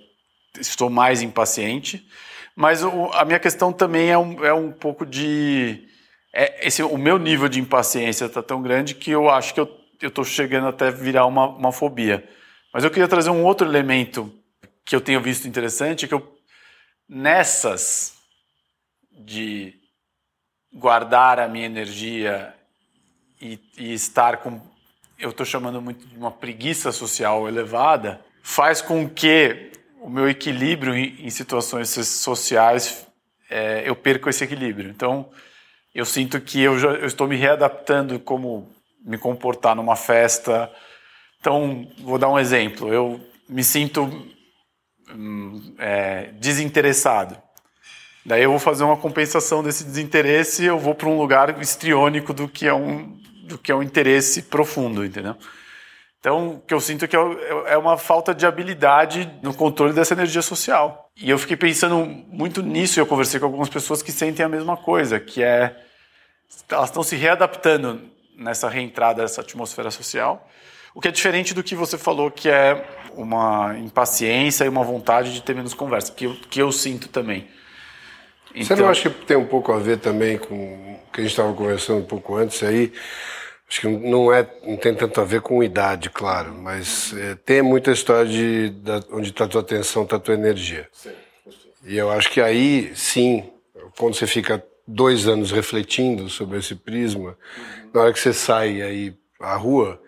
estou mais impaciente. Mas o, a minha questão também é um, é um pouco de. É, esse, o meu nível de impaciência está tão grande que eu acho que eu estou chegando até virar uma, uma fobia. Mas eu queria trazer um outro elemento que eu tenho visto interessante, que eu, nessas de guardar a minha energia e, e estar com, eu estou chamando muito de uma preguiça social elevada, faz com que o meu equilíbrio em, situações sociais, é, eu perco esse equilíbrio. Então, eu sinto que eu, já, eu estou me readaptando como me comportar numa festa. Então, vou dar um exemplo. Eu me sinto hum, é, desinteressado. Daí eu vou fazer uma compensação desse desinteresse eu vou para um lugar histriônico do que é um do que é um interesse profundo, entendeu? Então, o que eu sinto é que é uma falta de habilidade no controle dessa energia social. E eu fiquei pensando muito nisso e eu conversei com algumas pessoas que sentem a mesma coisa, que é elas estão se readaptando nessa reentrada dessa atmosfera social, o que é diferente do que você falou, que é uma impaciência e uma vontade de ter menos conversa, que eu, que eu sinto também. Então... Você não então acha que tem um pouco a ver também com o que a gente estava conversando um pouco antes aí? Acho que não, é, não tem tanto a ver com idade, claro, mas é, tem muita história de, de onde está a tua atenção, está a tua energia. Sim, E eu acho que aí, sim, quando você fica dois anos refletindo sobre esse prisma, uhum. na hora que você sai aí à rua,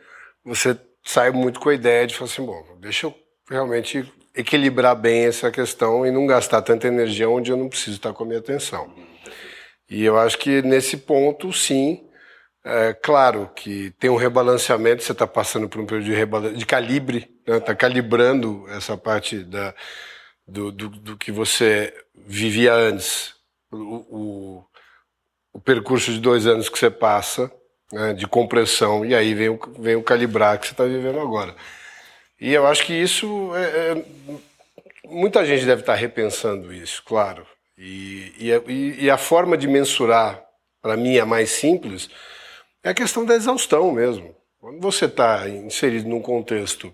você sai muito com a ideia de falar assim, bom, deixa eu realmente equilibrar bem essa questão e não gastar tanta energia onde eu não preciso estar com a minha atenção. E eu acho que nesse ponto, sim, é, claro que tem um rebalanceamento, você está passando por um período de, de calibre, está né? Tá calibrando essa parte da, do, do, do, que você vivia antes, o, o, o, percurso de dois anos que você passa, né, de compressão, e aí vem o, vem o calibrar que você está vivendo agora. E eu acho que isso, é, é, muita gente deve estar repensando isso, claro. E, e, e a forma de mensurar, para mim, é mais simples, é a questão da exaustão mesmo. Quando você está inserido num contexto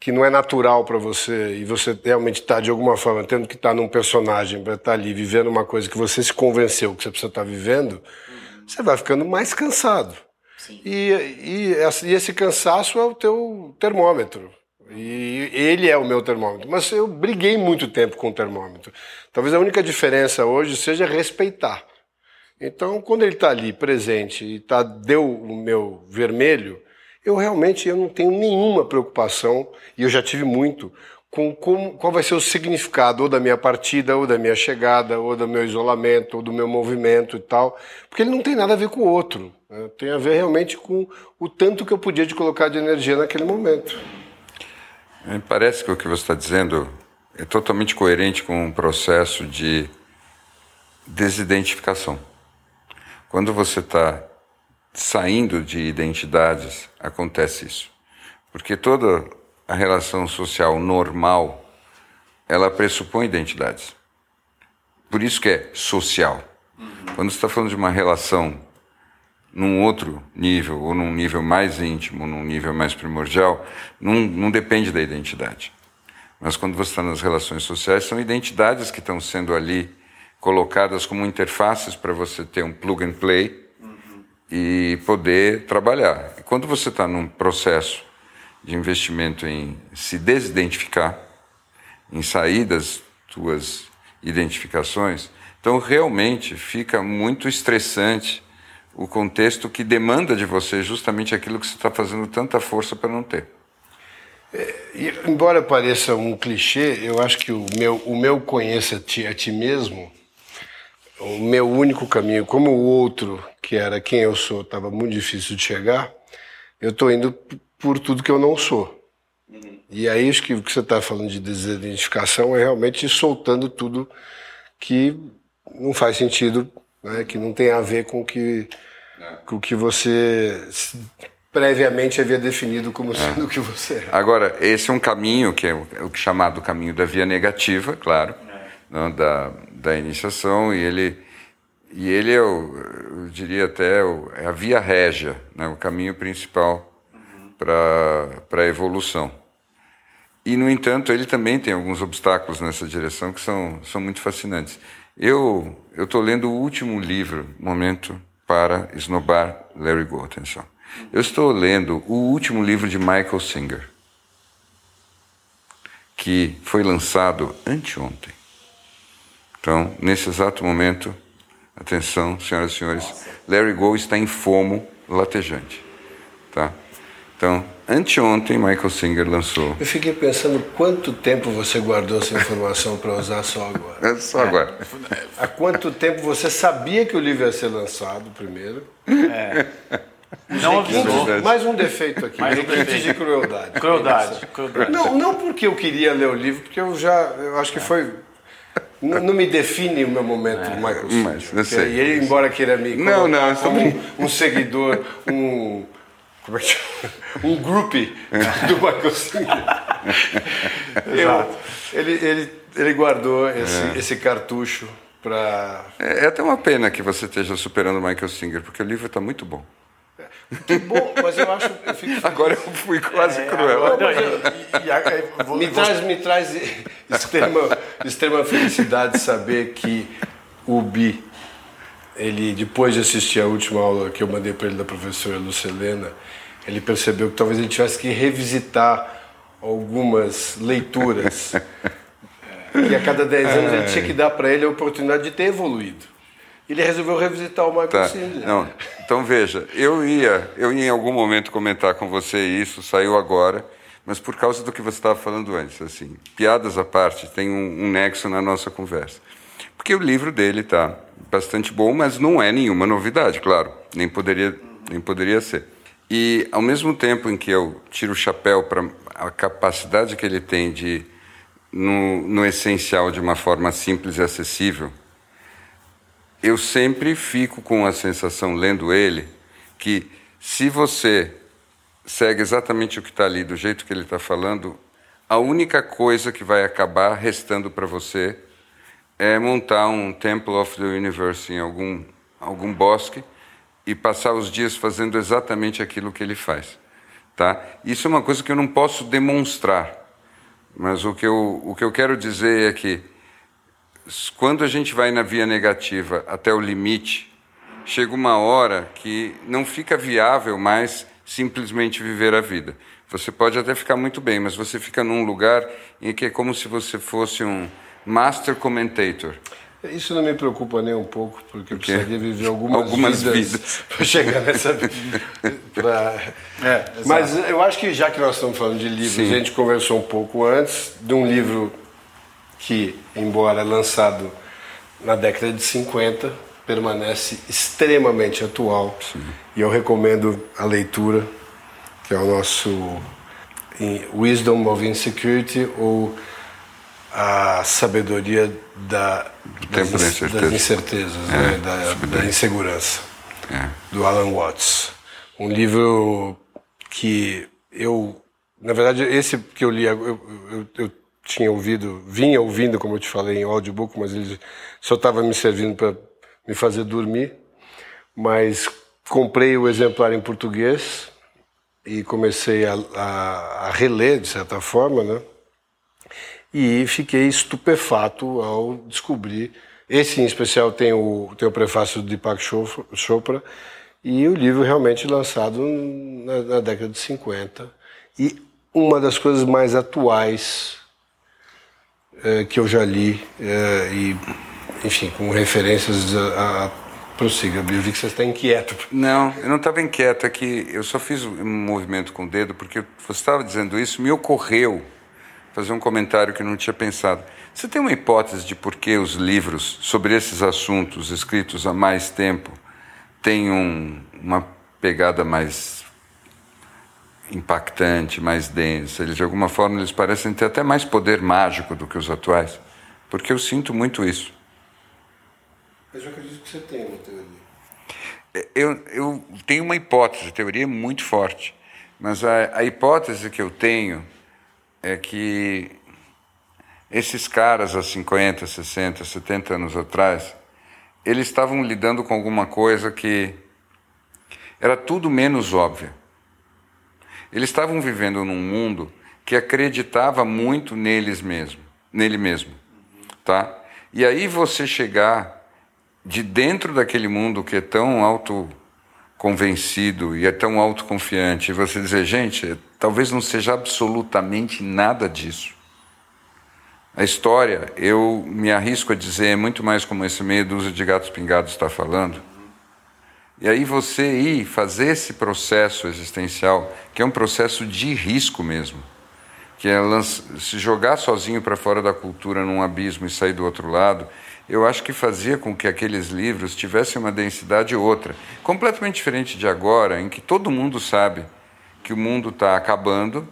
que não é natural para você e você realmente está, de alguma forma, tendo que estar tá num personagem para estar tá ali vivendo uma coisa que você se convenceu que você precisa estar tá vivendo, uhum. você vai ficando mais cansado. E, e, e, esse cansaço é o teu termômetro. E ele é o meu termômetro. Mas eu briguei muito tempo com o termômetro. Talvez a única diferença hoje seja respeitar. Então, quando ele está ali presente e tá, deu o meu vermelho, eu realmente eu não tenho nenhuma preocupação, e eu já tive muito, com como, qual vai ser o significado ou da minha partida, ou da minha chegada, ou do meu isolamento, ou do meu movimento e tal, porque ele não tem nada a ver com o outro. Né? Tem a ver realmente com o tanto que eu podia de colocar de energia naquele momento. Me parece que o que você está dizendo é totalmente coerente com um processo de desidentificação. Quando você está saindo de identidades, acontece isso. Porque toda a relação social normal, ela pressupõe identidades. Por isso que é social. Quando você está falando de uma relação num outro nível, ou num nível mais íntimo, num nível mais primordial, não, não depende da identidade. Mas quando você está nas relações sociais, são identidades que estão sendo ali colocadas como interfaces para você ter um plug and play uhum. e poder trabalhar. E quando você está num processo de investimento em se desidentificar, em sair das tuas identificações, então realmente fica muito estressante o contexto que demanda de você justamente aquilo que você está fazendo tanta força para não ter. É, embora pareça um clichê, eu acho que o meu, o meu conheça a ti, a ti mesmo, o meu único caminho, como o outro, que era quem eu sou, estava muito difícil de chegar, eu estou indo por tudo que eu não sou. E aí acho que o que você está falando de desidentificação é realmente soltando tudo que não faz sentido, né, que não tem a ver com que, é. Com o que você previamente havia definido como sendo é. o que você é. Agora, esse é um caminho que é o, é chamado caminho da via negativa, claro, é. não, da, da iniciação, e ele, e ele é, o, eu diria até, o, é a via régia, né, o caminho principal uhum. para a evolução. E, no entanto, ele também tem alguns obstáculos nessa direção que são, são muito fascinantes. Eu estou lendo o último livro, Momento para Esnobar Larry Go, atenção. Eu estou lendo o último livro de Michael Singer, que foi lançado anteontem. Então, nesse exato momento, atenção, senhoras e senhores, Larry Go está em fomo latejante. Tá? Então, anteontem, Michael Singer lançou. Eu fiquei pensando quanto tempo você guardou essa informação para usar só agora. É só agora. Há quanto tempo você sabia que o livro ia ser lançado primeiro? É. Não avisou. Mais um defeito aqui, mais um defeito. de crueldade. Crueldade, crueldade. Não, não porque eu queria ler o livro, porque eu já, eu acho que foi não, não me define o meu momento, é, Michael. Mas, eu sei. E ele, embora queira me não, não, como um, um seguidor, um Um groupie do Michael Singer. eu, ele, ele, ele guardou esse, é. esse cartucho para. É, é até uma pena que você esteja superando o Michael Singer, porque o livro está muito bom. Que bom, mas eu acho. Eu fico agora eu fui quase é, cruel. Agora, eu, vou, me, traz, me traz extrema, extrema felicidade saber que o Bi, ele, depois de assistir a última aula que eu mandei para ele da professora Lucelena, ele percebeu que talvez ele tivesse que revisitar algumas leituras. que a cada 10 anos ele tinha que dar para ele a oportunidade de ter evoluído ele resolveu revisitar o Michael tá. Não, então veja, eu ia, eu ia em algum momento comentar com você isso, saiu agora, mas por causa do que você estava falando antes, assim, piadas à parte, tem um, um nexo na nossa conversa. Porque o livro dele está bastante bom, mas não é nenhuma novidade, claro, nem poderia, nem poderia ser. E ao mesmo tempo em que eu tiro o chapéu para a capacidade que ele tem de, no, no essencial, de uma forma simples e acessível, eu sempre fico com a sensação, lendo ele, que se você segue exatamente o que está ali, do jeito que ele está falando, a única coisa que vai acabar restando para você é montar um Temple of the Universe em algum, algum bosque e passar os dias fazendo exatamente aquilo que ele faz. Tá? Isso é uma coisa que eu não posso demonstrar, mas o que eu, o que eu quero dizer é que quando a gente vai na via negativa até o limite, chega uma hora que não fica viável mais simplesmente viver a vida. Você pode até ficar muito bem, mas você fica num lugar em que é como se você fosse um master commentator. Isso não me preocupa nem um pouco, porque eu precisaria viver algumas, algumas vidas, vidas. para chegar nessa vida. pra... é, Mas eu acho que já que nós estamos falando de livros, Sim. a gente conversou um pouco antes de um livro que, embora lançado na década de 50, permanece extremamente atual. Sim. E eu recomendo a leitura, que é o nosso Wisdom of Insecurity ou a sabedoria da, das, incerteza. das, incertezas, é, né? da, da, insegurança. É. do Alan Watts. Um livro que eu, na verdade, esse que eu li, eu, eu, eu tinha ouvido, vinha ouvindo, como eu te falei, em audiobook, mas ele só estava me servindo para me fazer dormir. Mas comprei o exemplar em português e comecei a, a, a reler, de certa forma, né? E fiquei estupefato ao descobrir. Esse em especial tem o, tem o prefácio de Deepak Chopra e o livro realmente lançado na, na década de 50. E uma das coisas mais atuais é, que eu já li, é, e, enfim, com referências a, a Prossiga, eu vi que você está inquieto. Não, eu não estava inquieto, é que eu só fiz um movimento com o dedo, porque você estava dizendo isso, me ocorreu fazer um comentário que não tinha pensado. Você tem uma hipótese de por que os livros sobre esses assuntos escritos há mais tempo têm um, uma pegada mais impactante, mais densa? Eles, de alguma forma, eles parecem ter até mais poder mágico do que os atuais? Porque eu sinto muito isso. Mas eu acredito que você tem uma teoria. Eu, eu tenho uma hipótese, a teoria é muito forte, mas a, a hipótese que eu tenho é que esses caras há 50, 60, 70 anos atrás, eles estavam lidando com alguma coisa que era tudo menos óbvia. Eles estavam vivendo num mundo que acreditava muito neles mesmo, nele mesmo, tá? E aí você chegar de dentro daquele mundo que é tão autoconvencido e é tão autoconfiante, e você dizer, gente, talvez não seja absolutamente nada disso. A história, eu me arrisco a dizer, é muito mais como esse meio dúzia de gatos pingados está falando. E aí você ir fazer esse processo existencial, que é um processo de risco mesmo, que é se jogar sozinho para fora da cultura num abismo e sair do outro lado, eu acho que fazia com que aqueles livros tivessem uma densidade outra, completamente diferente de agora, em que todo mundo sabe que o mundo está acabando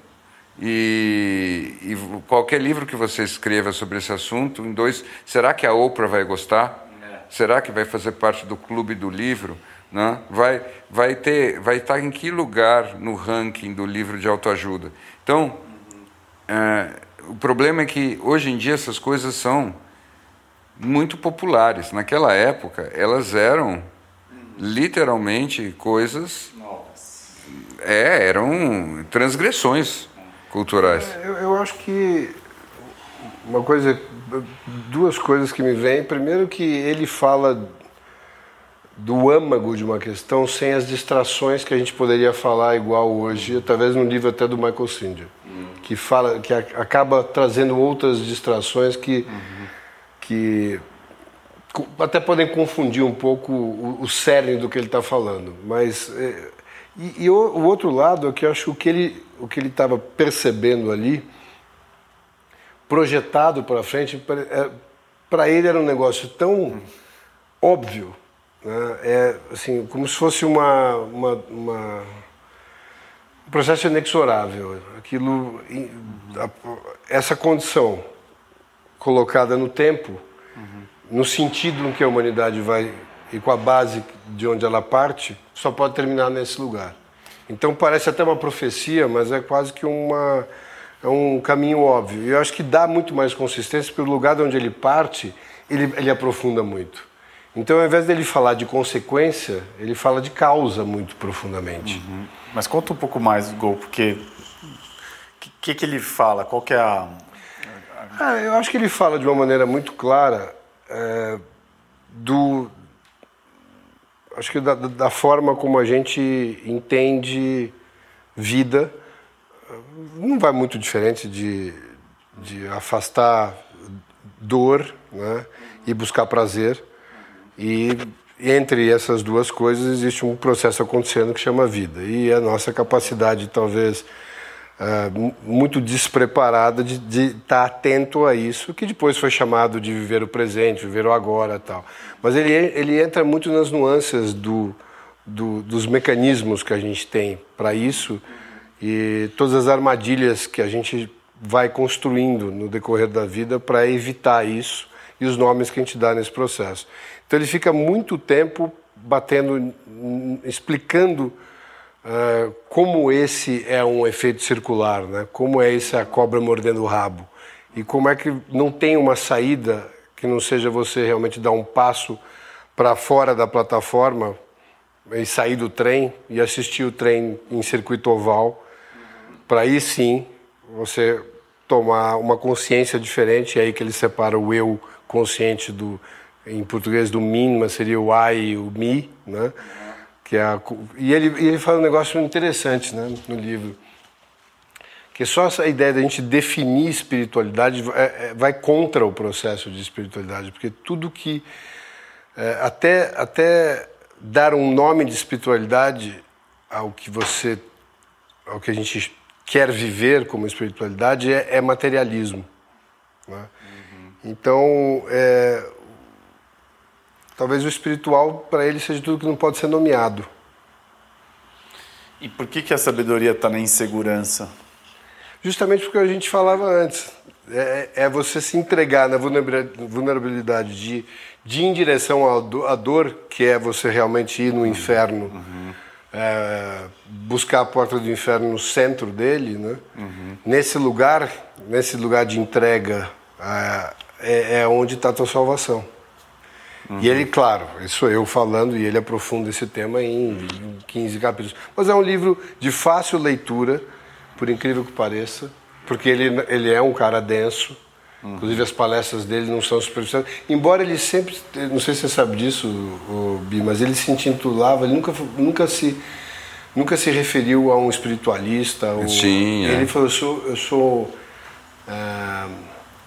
e, e, qualquer livro que você escreva sobre esse assunto, em dois, será que a Oprah vai gostar? É. Será que vai fazer parte do clube do livro? Né? Vai, vai ter, vai estar em que lugar no ranking do livro de autoajuda? Então, uhum. é, o problema é que hoje em dia essas coisas são muito populares. Naquela época, elas eram literalmente coisas. É, eram transgressões culturais. É, eu, eu acho que uma coisa, duas coisas que me vêm. Primeiro que ele fala do âmago de uma questão sem as distrações que a gente poderia falar igual hoje, talvez no livro até do Michael Singer, hum. que fala que acaba trazendo outras distrações que uhum que até podem confundir um pouco o, o cerne do que ele está falando. Mas é, e, e o, o, outro lado é que eu acho que o que ele o que ele estava percebendo ali, projetado para frente, para é, ele era um negócio tão óbvio, né? é assim como se fosse uma, uma, uma um processo inexorável. Aquilo, essa condição colocada no tempo, uhum. no sentido em que a humanidade vai e com a base de onde ela parte, só pode terminar nesse lugar. Então parece até uma profecia, mas é quase que uma é um caminho óbvio. E eu acho que dá muito mais consistência pelo lugar de onde ele parte, ele, ele aprofunda muito. Então, ao invés dele falar de consequência, ele fala de causa muito profundamente. Uhum. Mas conta um pouco mais, Gol, porque o que, que, ele fala? Qual que é a, ah, eu acho que ele fala de uma maneira muito clara é, do. Acho que da, da, forma como a gente entende vida. Não vai muito diferente de, de afastar dor né, e buscar prazer. E entre essas duas coisas existe um processo acontecendo que chama vida. E a nossa capacidade, talvez uh, muito despreparada de estar tá atento a isso, que depois foi chamado de viver o presente, viver o agora tal. Mas ele, ele entra muito nas nuances do, do, dos mecanismos que a gente tem para isso e todas as armadilhas que a gente vai construindo no decorrer da vida para evitar isso e os nomes que a gente dá nesse processo. Então ele fica muito tempo batendo explicando uh, como esse é um efeito circular, né? como é essa cobra mordendo o rabo. E como é que não tem uma saída que não seja você realmente dar um passo para fora da plataforma e sair do trem e assistir o trem em circuito oval, para aí sim você tomar uma consciência diferente, é aí que ele separa o eu consciente do, em português do mim, mas seria o I e o me, né? Que é a, e, ele, e ele fala um negócio interessante né, no livro, que só essa ideia da gente definir espiritualidade é, é, vai contra o processo de espiritualidade, porque tudo que é, até até dar um nome de espiritualidade ao que você ao que a gente quer viver como espiritualidade é, é materialismo. Né? Uhum. Então, é, talvez o espiritual para ele seja tudo que não pode ser nomeado. E por que, que a sabedoria está na insegurança? Justamente porque a gente falava antes. É, é você se entregar na vulnerabilidade de, de ir em direção à dor, que é você realmente ir no inferno. Uhum é, buscar a porta do inferno no centro dele, né? Uhum. Nesse lugar, nesse lugar de entrega, é, é, é onde está a tua salvação. Uhum. E ele, claro, isso sou eu falando e ele aprofunda esse tema em, em 15 capítulos. Mas é um livro de fácil leitura, por incrível que pareça, porque ele, ele é um cara denso, Uhum. Inclusive as palestras dele não são superficiais. Embora ele sempre, não sei se você sabe disso, o, Bi, mas ele se intitulava, ele nunca, nunca se nunca se referiu a um espiritualista. Ou, Sim, é. Ele falou, eu sou, eu sou uh,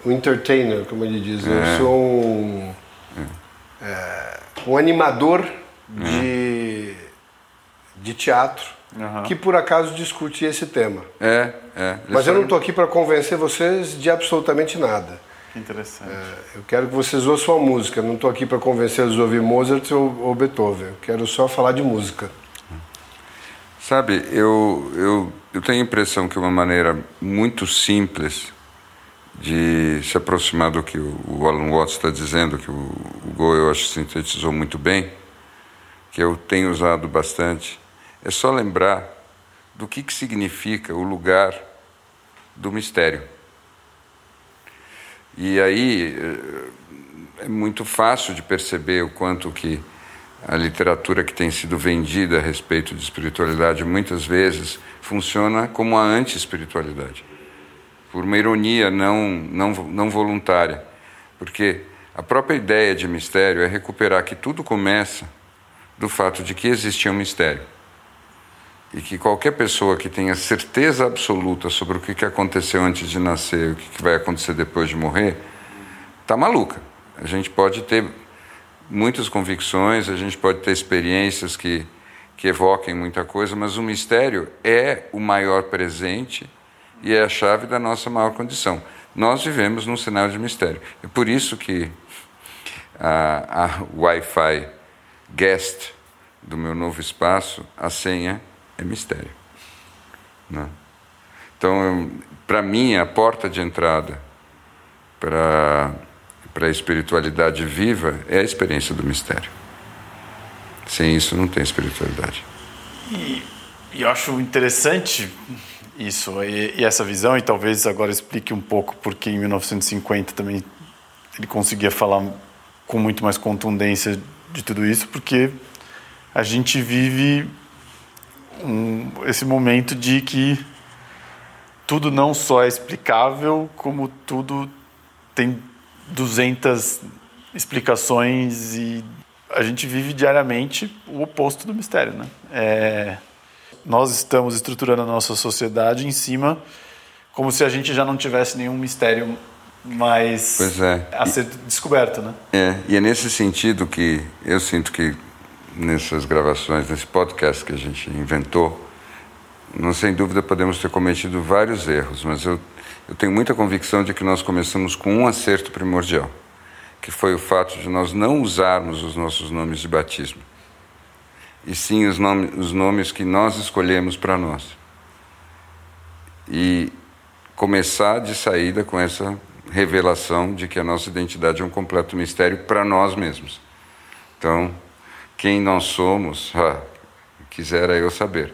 um entertainer, como ele diz. É. Eu sou um, uh, um animador de, de teatro uhum. que por acaso discute esse tema. É, é. Mas eu não estou aqui para convencer vocês de absolutamente nada. Interessante. É, eu quero que vocês ouçam a música. Não estou aqui para convencê-los a ouvir Mozart ou, ou, Beethoven. Eu quero só falar de música. Sabe, eu, eu, eu tenho a impressão que uma maneira muito simples de se aproximar do que o, Alan Watts está dizendo, que o, o Go eu acho sintetizou muito bem, que eu tenho usado bastante, é só lembrar do que, que significa o lugar do mistério. E aí é muito fácil de perceber o quanto que a literatura que tem sido vendida a respeito de espiritualidade muitas vezes funciona como a anti-espiritualidade, por uma ironia não, não, não voluntária. Porque a própria ideia de mistério é recuperar que tudo começa do fato de que existia um mistério e que qualquer pessoa que tenha certeza absoluta sobre o que aconteceu antes de nascer e o que vai acontecer depois de morrer, está maluca. A gente pode ter muitas convicções, a gente pode ter experiências que, que evoquem muita coisa, mas o mistério é o maior presente e é a chave da nossa maior condição. Nós vivemos num cenário de mistério. É por isso que a, a Wi-Fi guest do meu novo espaço, a senha é mistério. Né? Então, para mim, a porta de entrada para a espiritualidade viva é a experiência do mistério. Sem isso, não tem espiritualidade. E, e eu acho interessante isso e, e, essa visão, e talvez agora explique um pouco porque em 1950 também ele conseguia falar com muito mais contundência de tudo isso, porque a gente vive um, esse momento de que tudo não só é explicável, como tudo tem 200 explicações e a gente vive diariamente o oposto do mistério, né? É, nós estamos estruturando a nossa sociedade em cima como se a gente já não tivesse nenhum mistério mais é. a ser descoberto, né? É, e é nesse sentido que eu sinto que nessas gravações, nesse podcast que a gente inventou, não sem dúvida podemos ter cometido vários erros, mas eu, eu tenho muita convicção de que nós começamos com um acerto primordial, que foi o fato de nós não usarmos os nossos nomes de batismo, e sim os, nome, os nomes que nós escolhemos para nós. E começar de saída com essa revelação de que a nossa identidade é um completo mistério para nós mesmos. Então, quem nós somos, ah, quisera eu saber.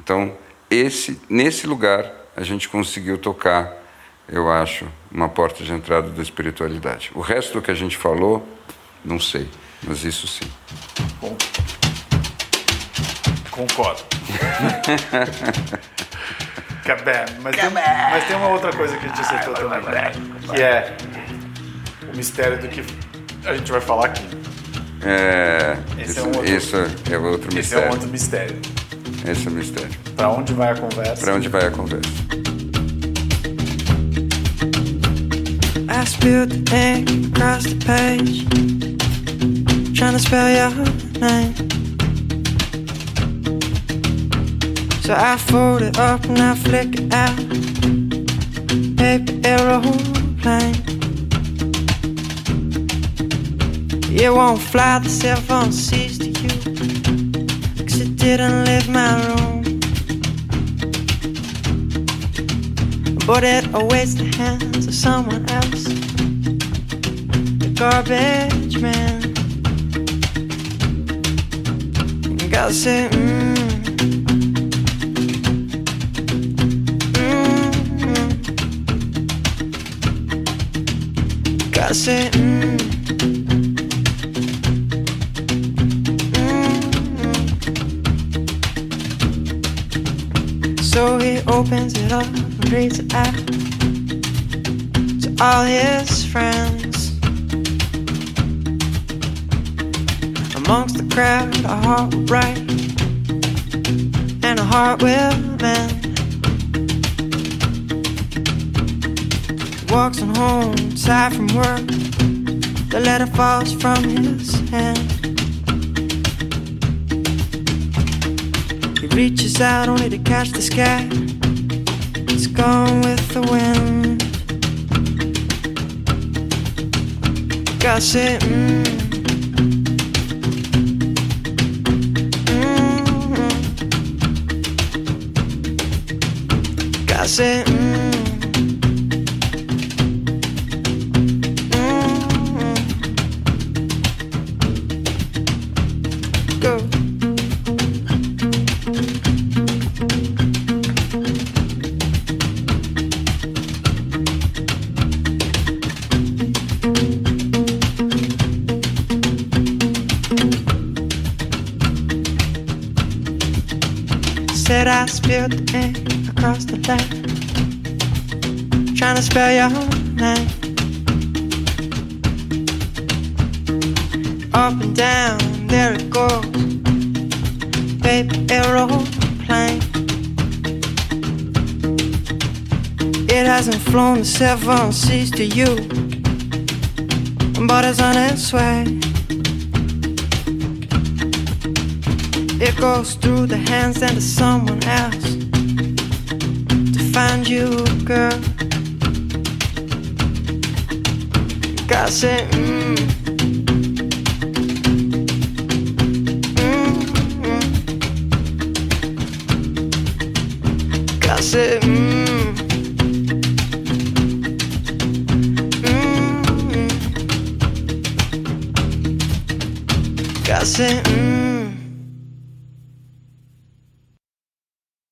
Então, esse, nesse lugar, a gente conseguiu tocar, eu acho, uma porta de entrada da espiritualidade. O resto do que a gente falou, não sei, mas isso sim. Bom, concordo. Cabé, mas, tem, mas tem uma outra coisa que a gente acertou também, né? que é o mistério do que a gente vai falar aqui. É, Esse isso, é um outro- isso é outro Esse é mistério. um outro mistério. Esse é o mistério. Pra onde vai a conversa? Para onde vai a conversa? I spilled the ink across the page, trying to spell your name. So I fold it up and I flick it out. Paper aeroplane. It won't fly, the cell phone sees to you. Cause it didn't leave my room. But it awaits the hands of someone else. The garbage man. You gotta say, mmm. Say, mmm. Mm. So he opens it up and reads it out to all his friends. Amongst the crowd, a heart will break and a heart will mend. Walks on home, tired from work. The letter falls from his hand. He reaches out only to catch the sky. It's gone with the wind. Say, mmm. Mm. Say, mmm. Spell your name. Up and down, there it goes, paper aeroplane. It hasn't flown the seven seas to you, but it's on its way. It goes through the hands and to someone else to find you, girl. I said, mmm.